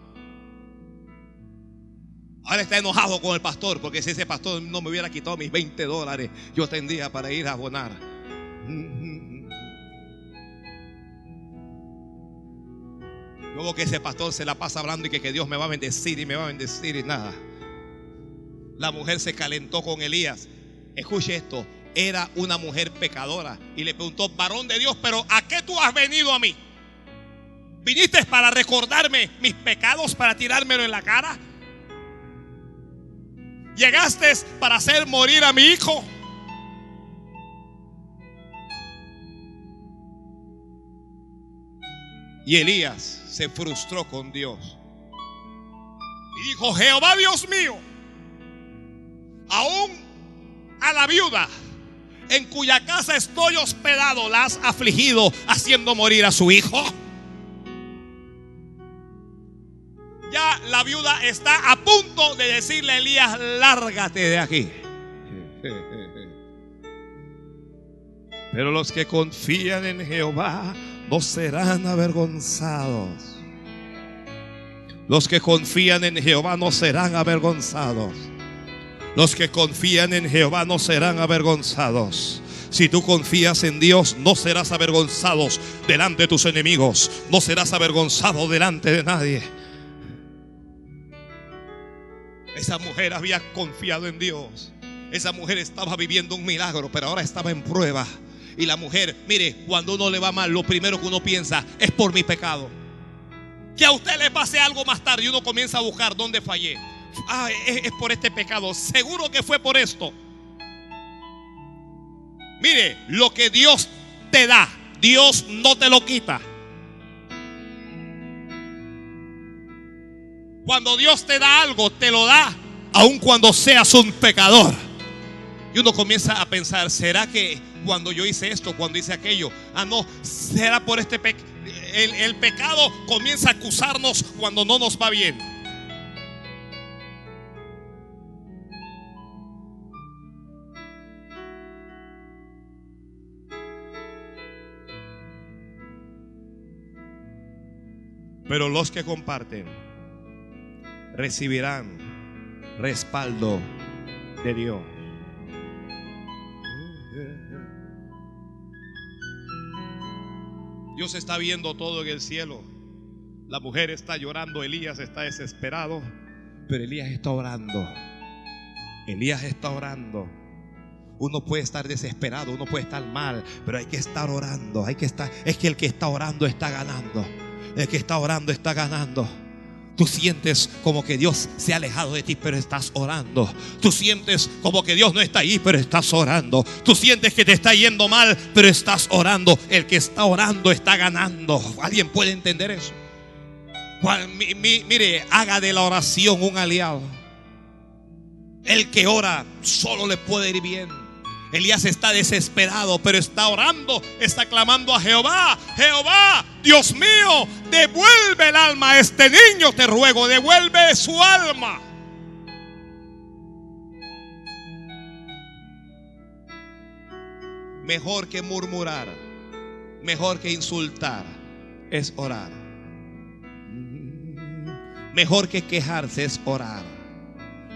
Ahora está enojado con el pastor porque si ese pastor no me hubiera quitado mis 20 dólares, yo tendría para ir a abonar. Luego que ese pastor se la pasa hablando y que, que Dios me va a bendecir y me va a bendecir y nada. La mujer se calentó con Elías. Escuche esto, era una mujer pecadora y le preguntó, varón de Dios, pero ¿a qué tú has venido a mí? ¿Viniste para recordarme mis pecados, para tirármelo en la cara? ¿Llegaste para hacer morir a mi hijo? Y Elías se frustró con Dios. Y dijo, Jehová Dios mío, aún a la viuda en cuya casa estoy hospedado la has afligido haciendo morir a su hijo. Ya la viuda está a punto de decirle a Elías, lárgate de aquí. Pero los que confían en Jehová no serán avergonzados. Los que confían en Jehová no serán avergonzados. Los que confían en Jehová no serán avergonzados. Si tú confías en Dios, no serás avergonzado delante de tus enemigos. No serás avergonzado delante de nadie. Esa mujer había confiado en Dios. Esa mujer estaba viviendo un milagro, pero ahora estaba en prueba. Y la mujer, mire, cuando uno le va mal, lo primero que uno piensa es por mi pecado. Que a usted le pase algo más tarde y uno comienza a buscar dónde fallé. Ah, es, por este pecado. Seguro que fue por esto. Mire, lo que Dios te da, Dios no te lo quita. Cuando Dios te da algo, te lo da, aun cuando seas un pecador. Y uno comienza a pensar, ¿será que cuando yo hice esto, cuando hice aquello. Ah, no, será por este pecado. El pecado comienza a acusarnos cuando no nos va bien. Pero los que comparten recibirán respaldo de Dios. Dios está viendo todo en el cielo. La mujer está llorando, Elías está desesperado, pero Elías está orando. Elías está orando. Uno puede estar desesperado, uno puede estar mal, pero hay que estar orando, hay que estar es que el que está orando está ganando. El que está orando está ganando. Tú sientes como que Dios se ha alejado de ti, pero estás orando. Tú sientes como que Dios no está ahí, pero estás orando. Tú sientes que te está yendo mal, pero estás orando. El que está orando está ganando. ¿Alguien puede entender eso? Mire, haga de la oración un aliado. El que ora solo le puede ir bien. Elías está desesperado, pero está orando, está clamando a Jehová. Jehová, Dios mío, devuelve el alma a este niño, te ruego, devuelve su alma. Mejor que murmurar, mejor que insultar, es orar. Mejor que quejarse es orar.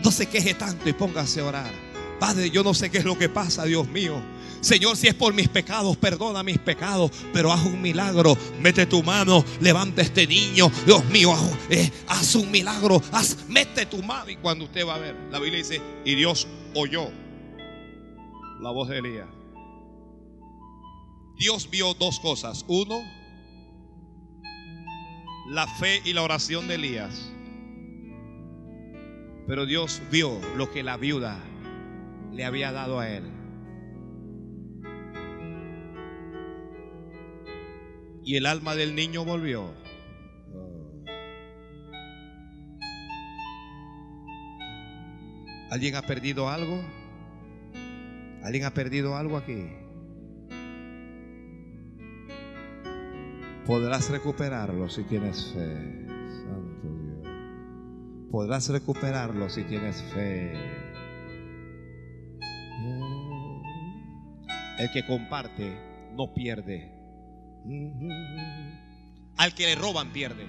No se queje tanto y póngase a orar. Padre, yo no sé qué es lo que pasa, Dios mío. Señor, si es por mis pecados, perdona mis pecados, pero haz un milagro. Mete tu mano, levanta este niño. Dios mío, haz, eh, haz un milagro. Haz, mete tu mano. Y cuando usted va a ver, la Biblia dice, y Dios oyó la voz de Elías. Dios vio dos cosas. Uno, la fe y la oración de Elías. Pero Dios vio lo que la viuda le había dado a él. Y el alma del niño volvió. ¿Alguien ha perdido algo? ¿Alguien ha perdido algo aquí? Podrás recuperarlo si tienes fe. Santo Dios. Podrás recuperarlo si tienes fe. El que comparte no pierde. Al que le roban pierde.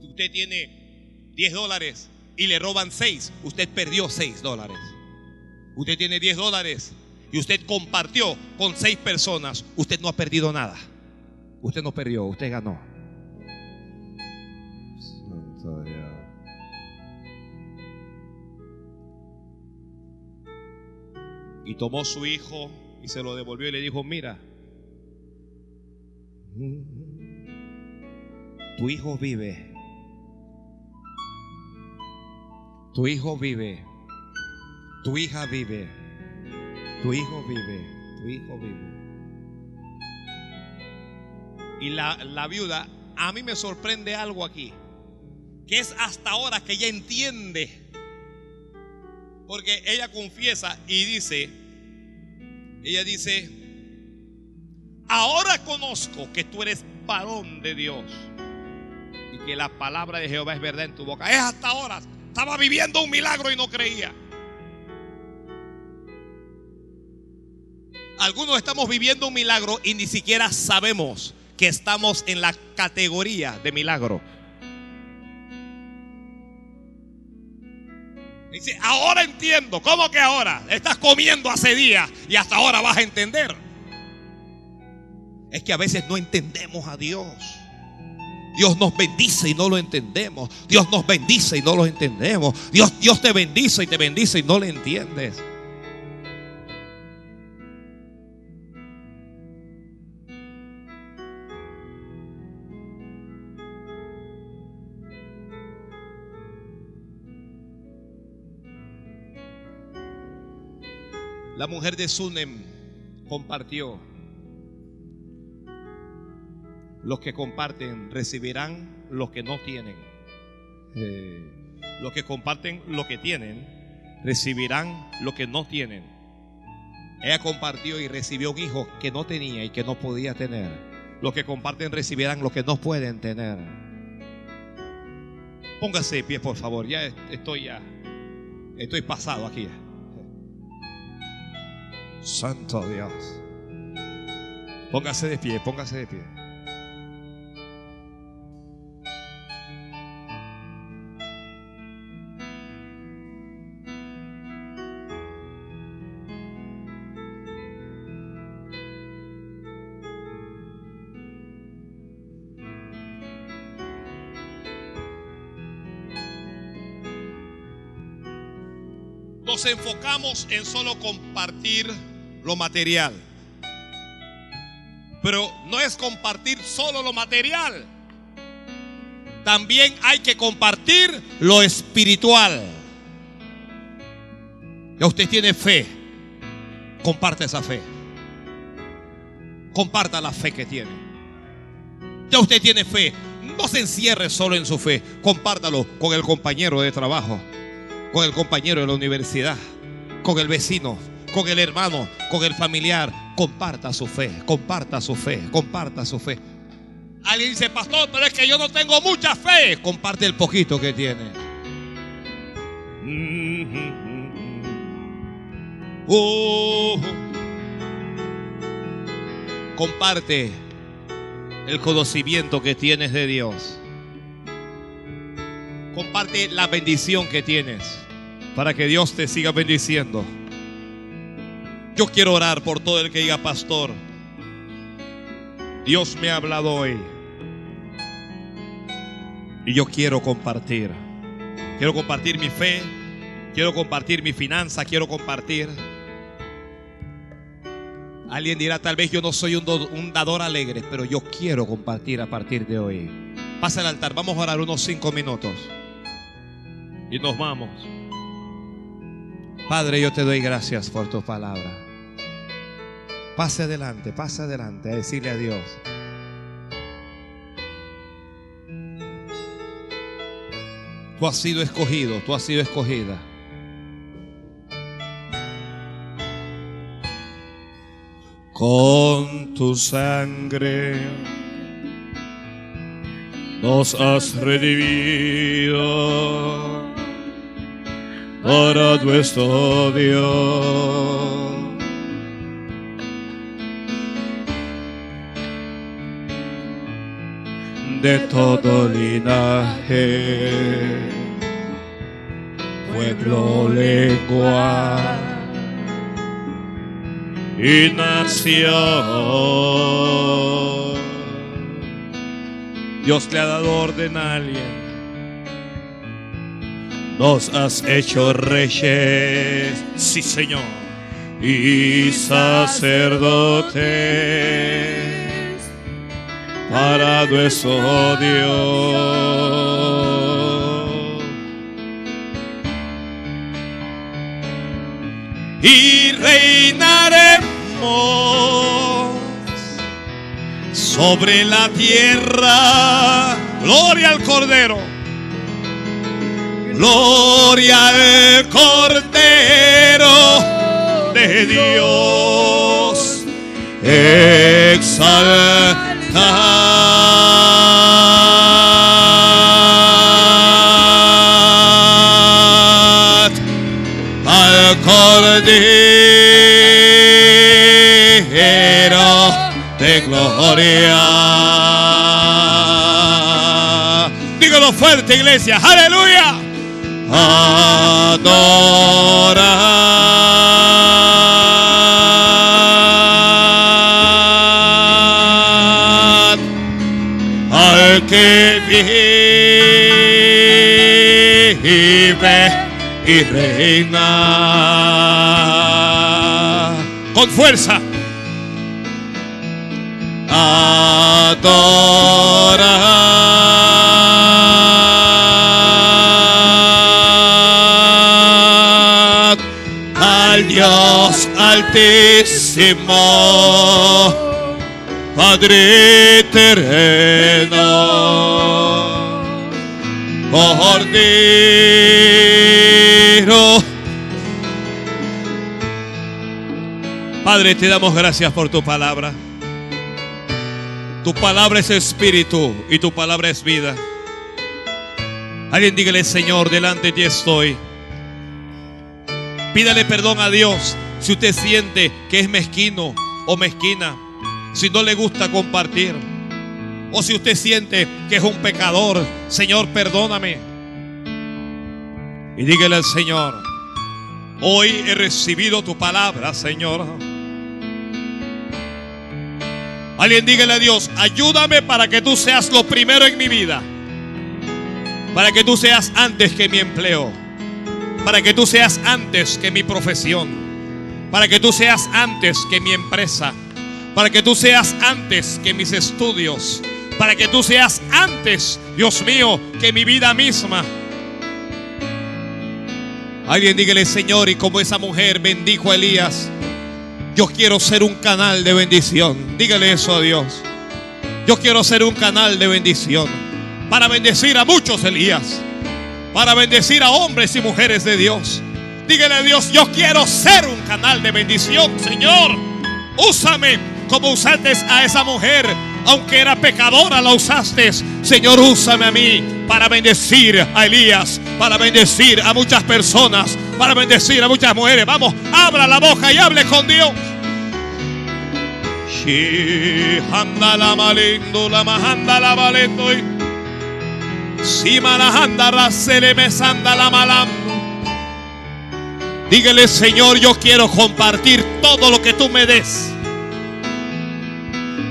Usted tiene 10 dólares y le roban 6. Usted perdió 6 dólares. Usted tiene 10 dólares y usted compartió con 6 personas. Usted no ha perdido nada. Usted no perdió, usted ganó. Y tomó su hijo y se lo devolvió y le dijo, mira, tu hijo vive. Tu hijo vive. Tu hija vive. Tu hijo vive. Tu hijo vive. Y la, la viuda, a mí me sorprende algo aquí. Que es hasta ahora que ella entiende porque ella confiesa y dice, ella dice, ahora conozco que tú eres varón de Dios y que la palabra de Jehová es verdad en tu boca. Es hasta ahora. Estaba viviendo un milagro y no creía. Algunos estamos viviendo un milagro y ni siquiera sabemos que estamos en la categoría de milagro. Ahora entiendo. ¿Cómo que ahora? Estás comiendo hace días y hasta ahora vas a entender. Es que a veces no entendemos a Dios. Dios nos bendice y no lo entendemos. Dios nos bendice y no lo entendemos. Dios, Dios te bendice y te bendice y no le entiendes. La mujer de Sunem compartió. Los que comparten recibirán los que no tienen. Eh, los que comparten lo que tienen recibirán lo que no tienen. Ella compartió y recibió un hijo que no tenía y que no podía tener. Los que comparten recibirán lo que no pueden tener. Póngase de pie, por favor. Ya estoy ya. Estoy pasado aquí. Santo Dios. Póngase de pie, póngase de pie. Nos enfocamos en solo compartir lo material. Pero no es compartir solo lo material. También hay que compartir lo espiritual. Ya usted tiene fe. Comparte esa fe. Comparta la fe que tiene. Ya usted tiene fe. No se encierre solo en su fe. Compártalo con el compañero de trabajo, con el compañero de la universidad, con el vecino, con el hermano, con el familiar. Comparta su fe, comparta su fe, comparta su fe. Alguien dice, pastor, pero es que yo no tengo mucha fe. Comparte el poquito que tiene. Oh. Comparte el conocimiento que tienes de Dios. Comparte la bendición que tienes para que Dios te siga bendiciendo. Yo quiero orar por todo el que diga, pastor, Dios me ha hablado hoy. Y yo quiero compartir. Quiero compartir mi fe. Quiero compartir mi finanza. Quiero compartir. Alguien dirá, tal vez yo no soy un, un dador alegre, pero yo quiero compartir a partir de hoy. Pasa al altar. Vamos a orar unos cinco minutos. Y nos vamos. Padre, yo te doy gracias por tu palabra. Pase adelante, pase adelante a decirle a Dios. Tú has sido escogido, tú has sido escogida. Con tu sangre nos has redimido para nuestro Dios. de todo linaje, pueblo, lengua y nación. Dios le ha dado orden a alguien. Nos has hecho reyes, sí Señor, y sacerdotes para nuestro Dios. Y reinaremos sobre la tierra. Gloria al Cordero. Gloria al Cordero de Dios. Exalta al Cordero de gloria. Dígalo fuerte, iglesia. Aleluya. Adorar al que vive y reina con fuerza. Adorar altísimo, Padre eterno, Cordero. Padre, te damos gracias por tu palabra. Tu palabra es espíritu y tu palabra es vida. Alguien dígale, Señor, delante de ti estoy. Pídale perdón a Dios si usted siente que es mezquino o mezquina, si no le gusta compartir, o si usted siente que es un pecador, Señor, perdóname. Y dígale al Señor, hoy he recibido tu palabra, Señor. Alguien dígale a Dios, ayúdame para que tú seas lo primero en mi vida. Para que tú seas antes que mi empleo. Para que tú seas antes que mi profesión. Para que tú seas antes que mi empresa. Para que tú seas antes que mis estudios. Para que tú seas antes, Dios mío, que mi vida misma. Alguien dígale, Señor, y como esa mujer bendijo a Elías, yo quiero ser un canal de bendición. Dígale eso a Dios. Yo quiero ser un canal de bendición. Para bendecir a muchos Elías. Para bendecir a hombres y mujeres de Dios. Dígale a Dios, yo quiero ser un canal de bendición, Señor. Úsame como usaste a esa mujer. Aunque era pecadora, la usaste. Señor, úsame a mí para bendecir a Elías. Para bendecir a muchas personas. Para bendecir a muchas mujeres. Vamos, abra la boca y hable con Dios. La Dígale, Señor, yo quiero compartir todo lo que tú me des.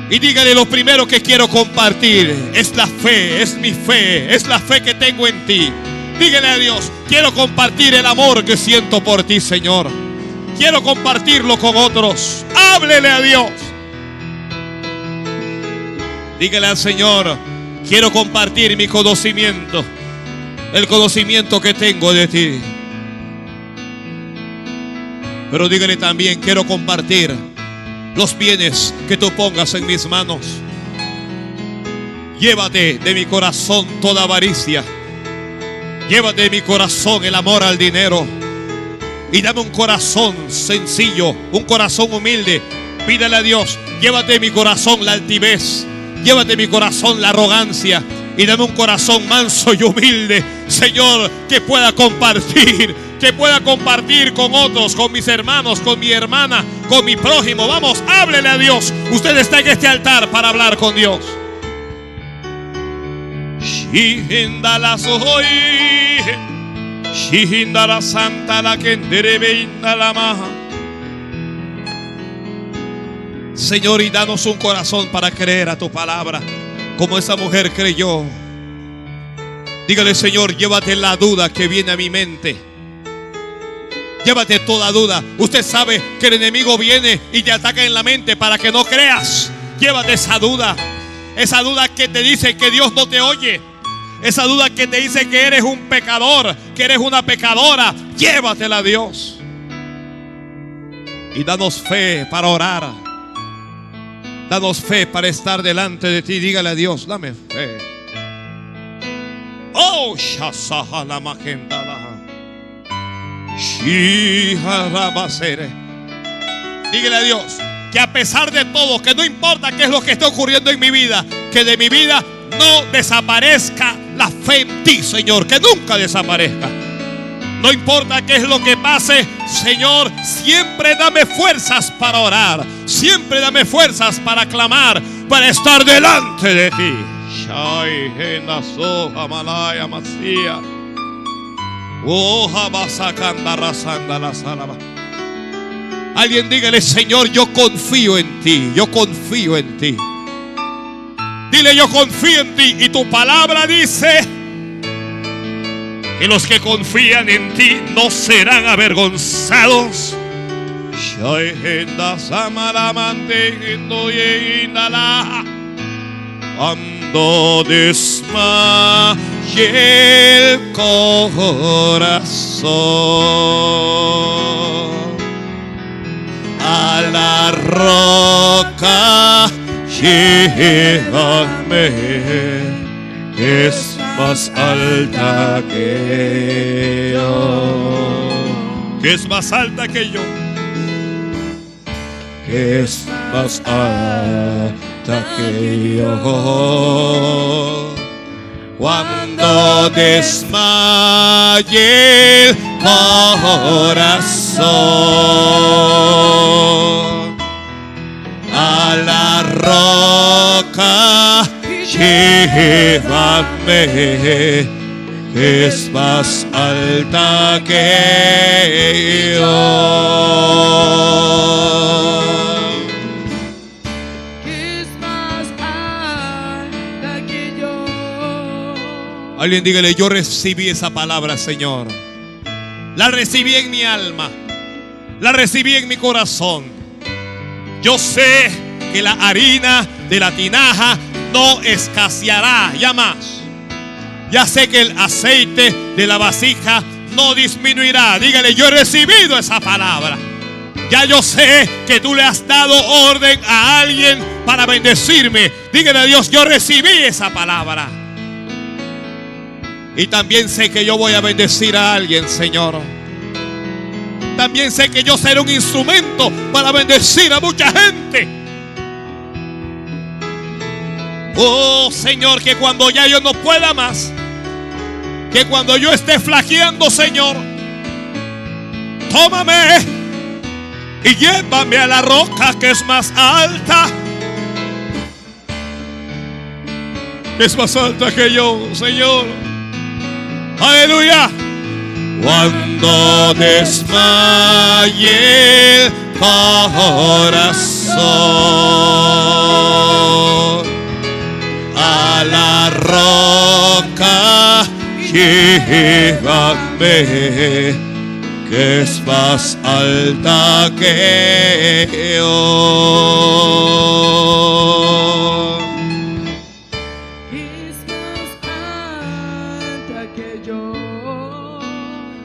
Y dígale, lo primero que quiero compartir es la fe, es mi fe, es la fe que tengo en ti. Dígale a Dios, quiero compartir el amor que siento por ti, Señor. Quiero compartirlo con otros. Háblele a Dios. Dígale al Señor, quiero compartir mi conocimiento, el conocimiento que tengo de ti. Pero dígale también, quiero compartir los bienes que tú pongas en mis manos. Llévate de mi corazón toda avaricia. Llévate de mi corazón el amor al dinero. Y dame un corazón sencillo, un corazón humilde. Pídale a Dios, llévate de mi corazón la altivez. Llévate de mi corazón la arrogancia. Y dame un corazón manso y humilde, Señor, que pueda compartir que pueda compartir con otros, con mis hermanos, con mi hermana, con mi prójimo. Vamos, háblele a Dios. Usted está en este altar para hablar con Dios. Señor, y danos un corazón para creer a tu palabra, como esa mujer creyó. Dígale, Señor, llévate la duda que viene a mi mente. Llévate toda duda. Usted sabe que el enemigo viene y te ataca en la mente para que no creas. Llévate esa duda. Esa duda que te dice que Dios no te oye. Esa duda que te dice que eres un pecador, que eres una pecadora. Llévatela a Dios. Y danos fe para orar. Danos fe para estar delante de ti. Dígale a Dios, dame fe. Oh, la Dígale a Dios que a pesar de todo, que no importa qué es lo que esté ocurriendo en mi vida, que de mi vida no desaparezca la fe en ti, Señor, que nunca desaparezca. No importa qué es lo que pase, Señor, siempre dame fuerzas para orar, siempre dame fuerzas para clamar, para estar delante de ti. Oh, Alguien dígale, Señor, yo confío en ti, yo confío en ti. Dile, yo confío en ti. Y tu palabra dice que los que confían en ti no serán avergonzados. Ando desma y el corazón. A la roca llévame es más alta que yo. Que es más alta que yo. Que es más alta que yo cuando desmaye el corazón a la roca llévame es más alta que yo Alguien dígale, yo recibí esa palabra, Señor. La recibí en mi alma. La recibí en mi corazón. Yo sé que la harina de la tinaja no escaseará ya más. Ya sé que el aceite de la vasija no disminuirá. Dígale, yo he recibido esa palabra. Ya yo sé que tú le has dado orden a alguien para bendecirme. Dígale a Dios, yo recibí esa palabra. Y también sé que yo voy a bendecir a alguien, Señor. También sé que yo seré un instrumento para bendecir a mucha gente. Oh Señor, que cuando ya yo no pueda más, que cuando yo esté flaqueando, Señor, tómame y llévame a la roca que es más alta es más alta que yo, Señor. Aleluya. Cuando desmaye el corazón a la roca llévame que es más alta que yo.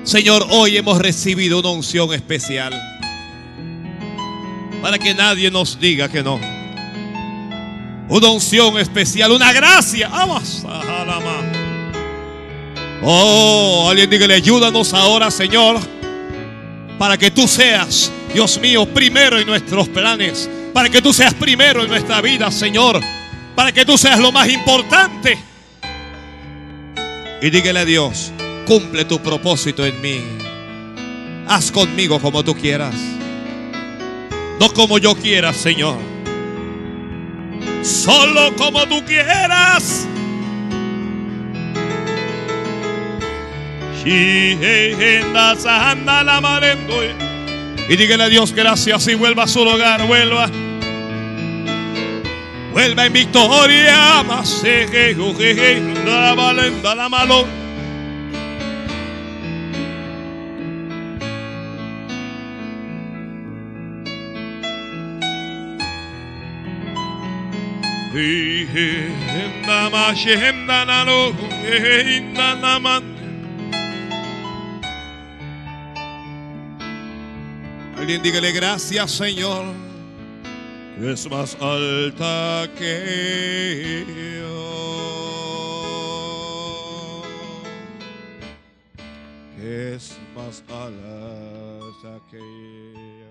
Señor, hoy hemos recibido una unción especial para que nadie nos diga que no. Una unción especial, una gracia. Vamos. Ajalama. Oh, alguien dígale, ayúdanos ahora, Señor, para que tú seas, Dios mío, primero en nuestros planes, para que tú seas primero en nuestra vida, Señor, para que tú seas lo más importante. Y dígale a Dios, cumple tu propósito en mí. Haz conmigo como tú quieras. No como yo quiera, Señor. Solo como tú quieras. Y dígale a Dios gracias y vuelva a su hogar, vuelva. Vuelva en victoria. Alguien dígale gracias, Señor. Es más alta que yo. Es más alta que yo.